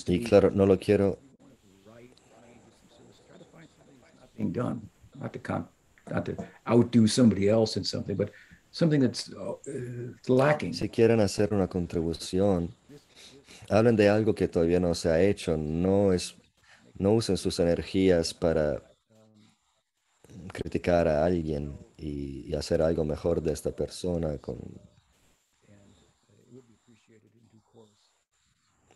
Y claro, no lo quiero done, not to con- not to outdo somebody else in something, but something that's uh, lacking. si quieren hacer una contribución, hablen de algo que todavía no se ha hecho, no es, no usen sus energías para criticar a alguien y, y hacer algo mejor de esta persona con,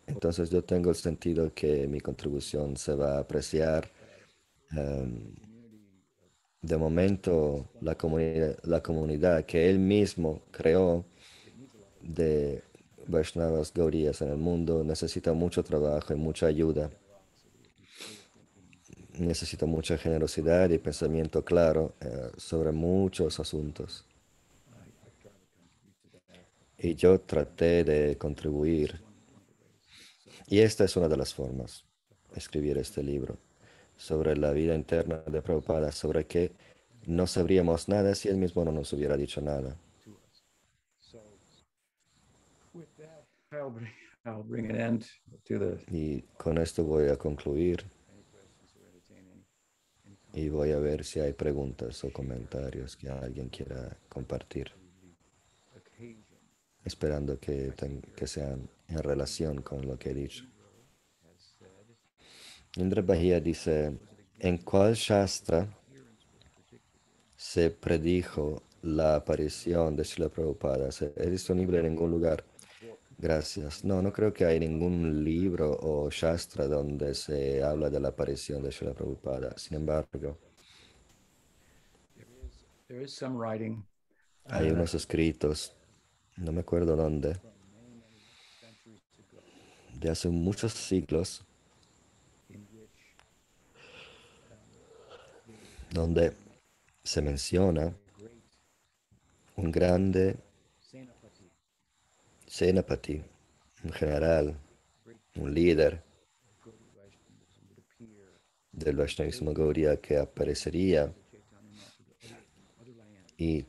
Entonces yo tengo el sentido que mi contribución se va a apreciar. Em, de momento, la comunidad, la comunidad que él mismo creó de Vaishnavas Gauriyas en el mundo necesita mucho trabajo y mucha ayuda. Necesita mucha generosidad y pensamiento claro eh, sobre muchos asuntos. Y yo traté de contribuir y esta es una de las formas, escribir este libro sobre la vida interna de Prabhupada, sobre que no sabríamos nada si él mismo no nos hubiera dicho nada. Y con esto voy a concluir y voy a ver si hay preguntas o comentarios que alguien quiera compartir, esperando que, que sean en relación con lo que he dicho. Indra Bahía dice, ¿en cuál Shastra se predijo la aparición de Srila Prabhupada? ¿Se- ¿Es disponible en ningún lugar? Gracias. No, no creo que hay ningún libro o Shastra donde se habla de la aparición de Srila Prabhupada. Sin embargo, There is some writing hay unos escritos, no me acuerdo dónde, de hace muchos siglos, donde se menciona un grande Senapati, un general, un líder del Vaishnavismo Gaudiya que aparecería y,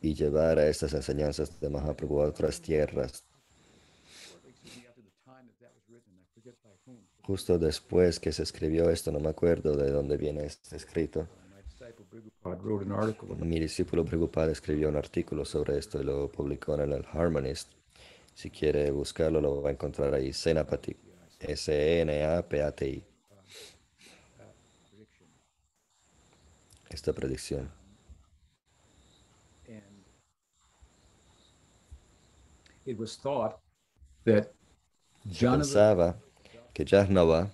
y llevara estas enseñanzas de Mahaprabhu a otras tierras. Justo después que se escribió esto, no me acuerdo de dónde viene este escrito. Prabhupada wrote an article about Mi discípulo Prabhupada escribió un artículo sobre esto y lo publicó en el Harmonist. Si quiere buscarlo, lo va a encontrar ahí. Senapati. S-E-N-A-P-A-T-I. Esta predicción. and it was thought that Se Jonathan pensaba que Jahnava,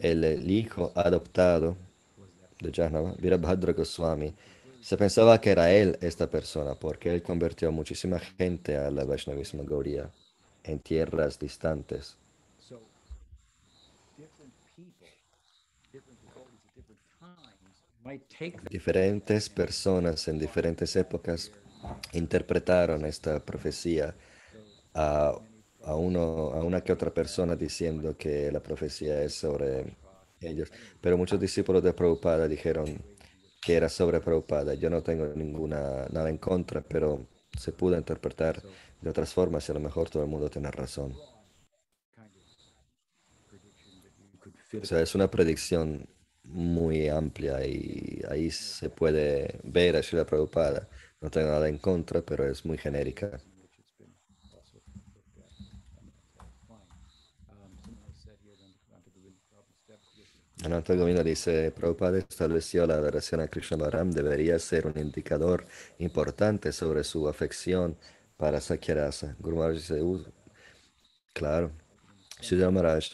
el, el hijo adoptado de Jahnava, Virabhadra Goswami, se pensaba que era él esta persona, porque él convirtió a muchísima gente a la Vaishnavismo en tierras distantes. Diferentes personas en diferentes épocas interpretaron esta profecía a, a, uno, a una que otra persona diciendo que la profecía es sobre ellos. Pero muchos discípulos de Prabhupada dijeron que era sobre Prabhupada. Yo no tengo ninguna nada en contra, pero se pudo interpretar de otras formas y a lo mejor todo el mundo tiene razón. O sea, es una predicción muy amplia y ahí se puede ver a Srila Prabhupada. No tengo nada en contra, pero es muy genérica. Ananta Govinda dice, Prabhupada estableció la adoración a Krishna Balaram debería ser un indicador importante sobre su afección para Sakyarasa. Guru Maharaj dice, "Uh, claro, Sridhar Maharaj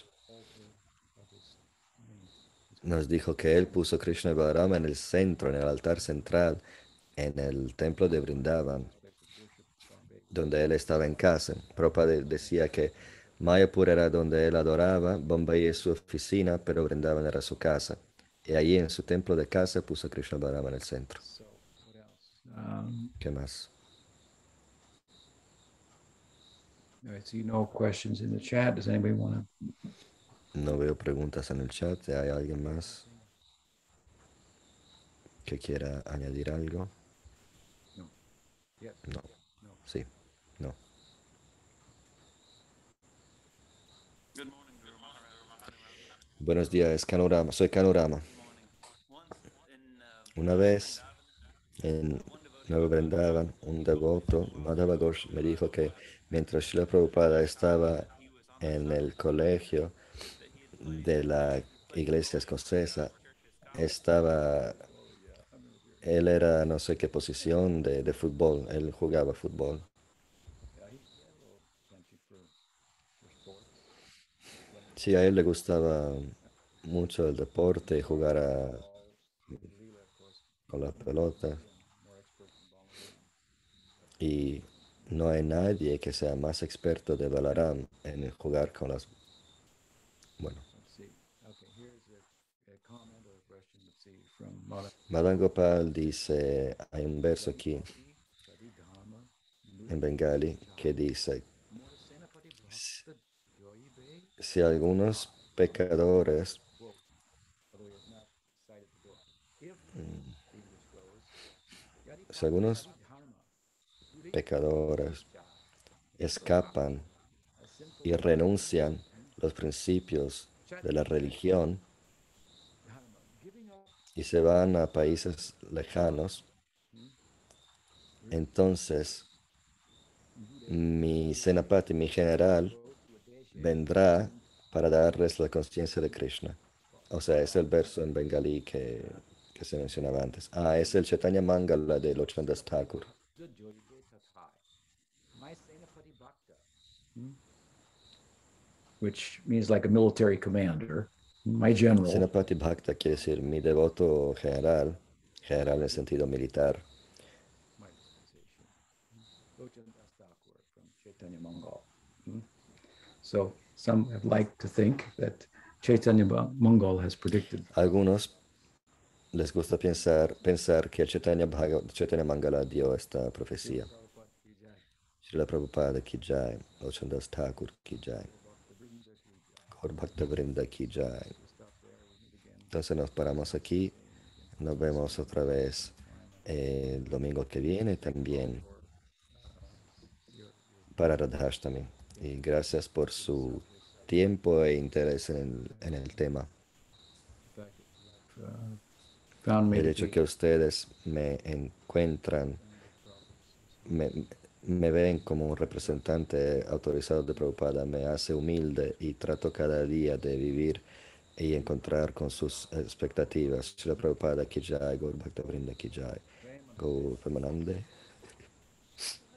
nos dijo que él puso Krishna Balaram en el centro, en el altar central, en el templo de Vrindavan, donde él estaba en casa. Prabhupada decía que Mayapur era donde él adoraba, Bombay es su oficina, pero Vrindavan era su casa. Y allí en su templo de casa puso Krishna Balaram en el centro. Um, ¿Qué más? I see no questions in the chat. Does anybody want to? No veo preguntas en el chat. ¿Hay alguien más que quiera añadir algo? No. No. Buenos días, Canorama. Soy Canorama. Una vez en Nuevo Vrindavan, un devoto, Madhava me dijo que mientras Srila Prabhupada estaba en el colegio de la iglesia escocesa, estaba, él era no sé qué posición de, de fútbol, él jugaba fútbol. Sí, a él le gustaba mucho el deporte, jugar con la pelota. Y no hay nadie que sea más experto de Balaram en jugar con las... Bueno, Madan Gopal dice, hay un verso aquí en Bengali que dice, Senapati Bhakta Joyi Bey. Si algunos pecadores, Yadi si algunos pecadores escapan y renuncian los principios de la religión y se van a países lejanos, entonces mi Senapati, mi general, vendrá para darles la conciencia de Krishna. O sea, es el verso en bengalí que, que se mencionaba antes. Ah, es el Chaitanya Mangala de Lochandas Thakur. Bhakta. Which means like a military commander. My general. Senapati Bhakta quiere decir mi devoto general, general en el sentido militar. my dispensation. Lochan Das Thakur from Chaitanya Mangal. Hmm? So some have liked to think that Chaitanya Mangal has predicted Algunos les gusta pensar, pensar que Chaitanya, Mangala dio esta profecía. Entonces nos paramos aquí, nos vemos otra vez eh, el domingo que viene también para Radhashtami. Y gracias por su tiempo e interés en el, en el tema. El hecho que ustedes me encuentran, me, me ven como un representante autorizado de Prabhupada, me hace humilde y trato cada día de vivir y encontrar con sus expectativas. Srila Prabhupada Ki Jai, Gaur Bhakta Vrinda Ki Jai, Gaur Premanande.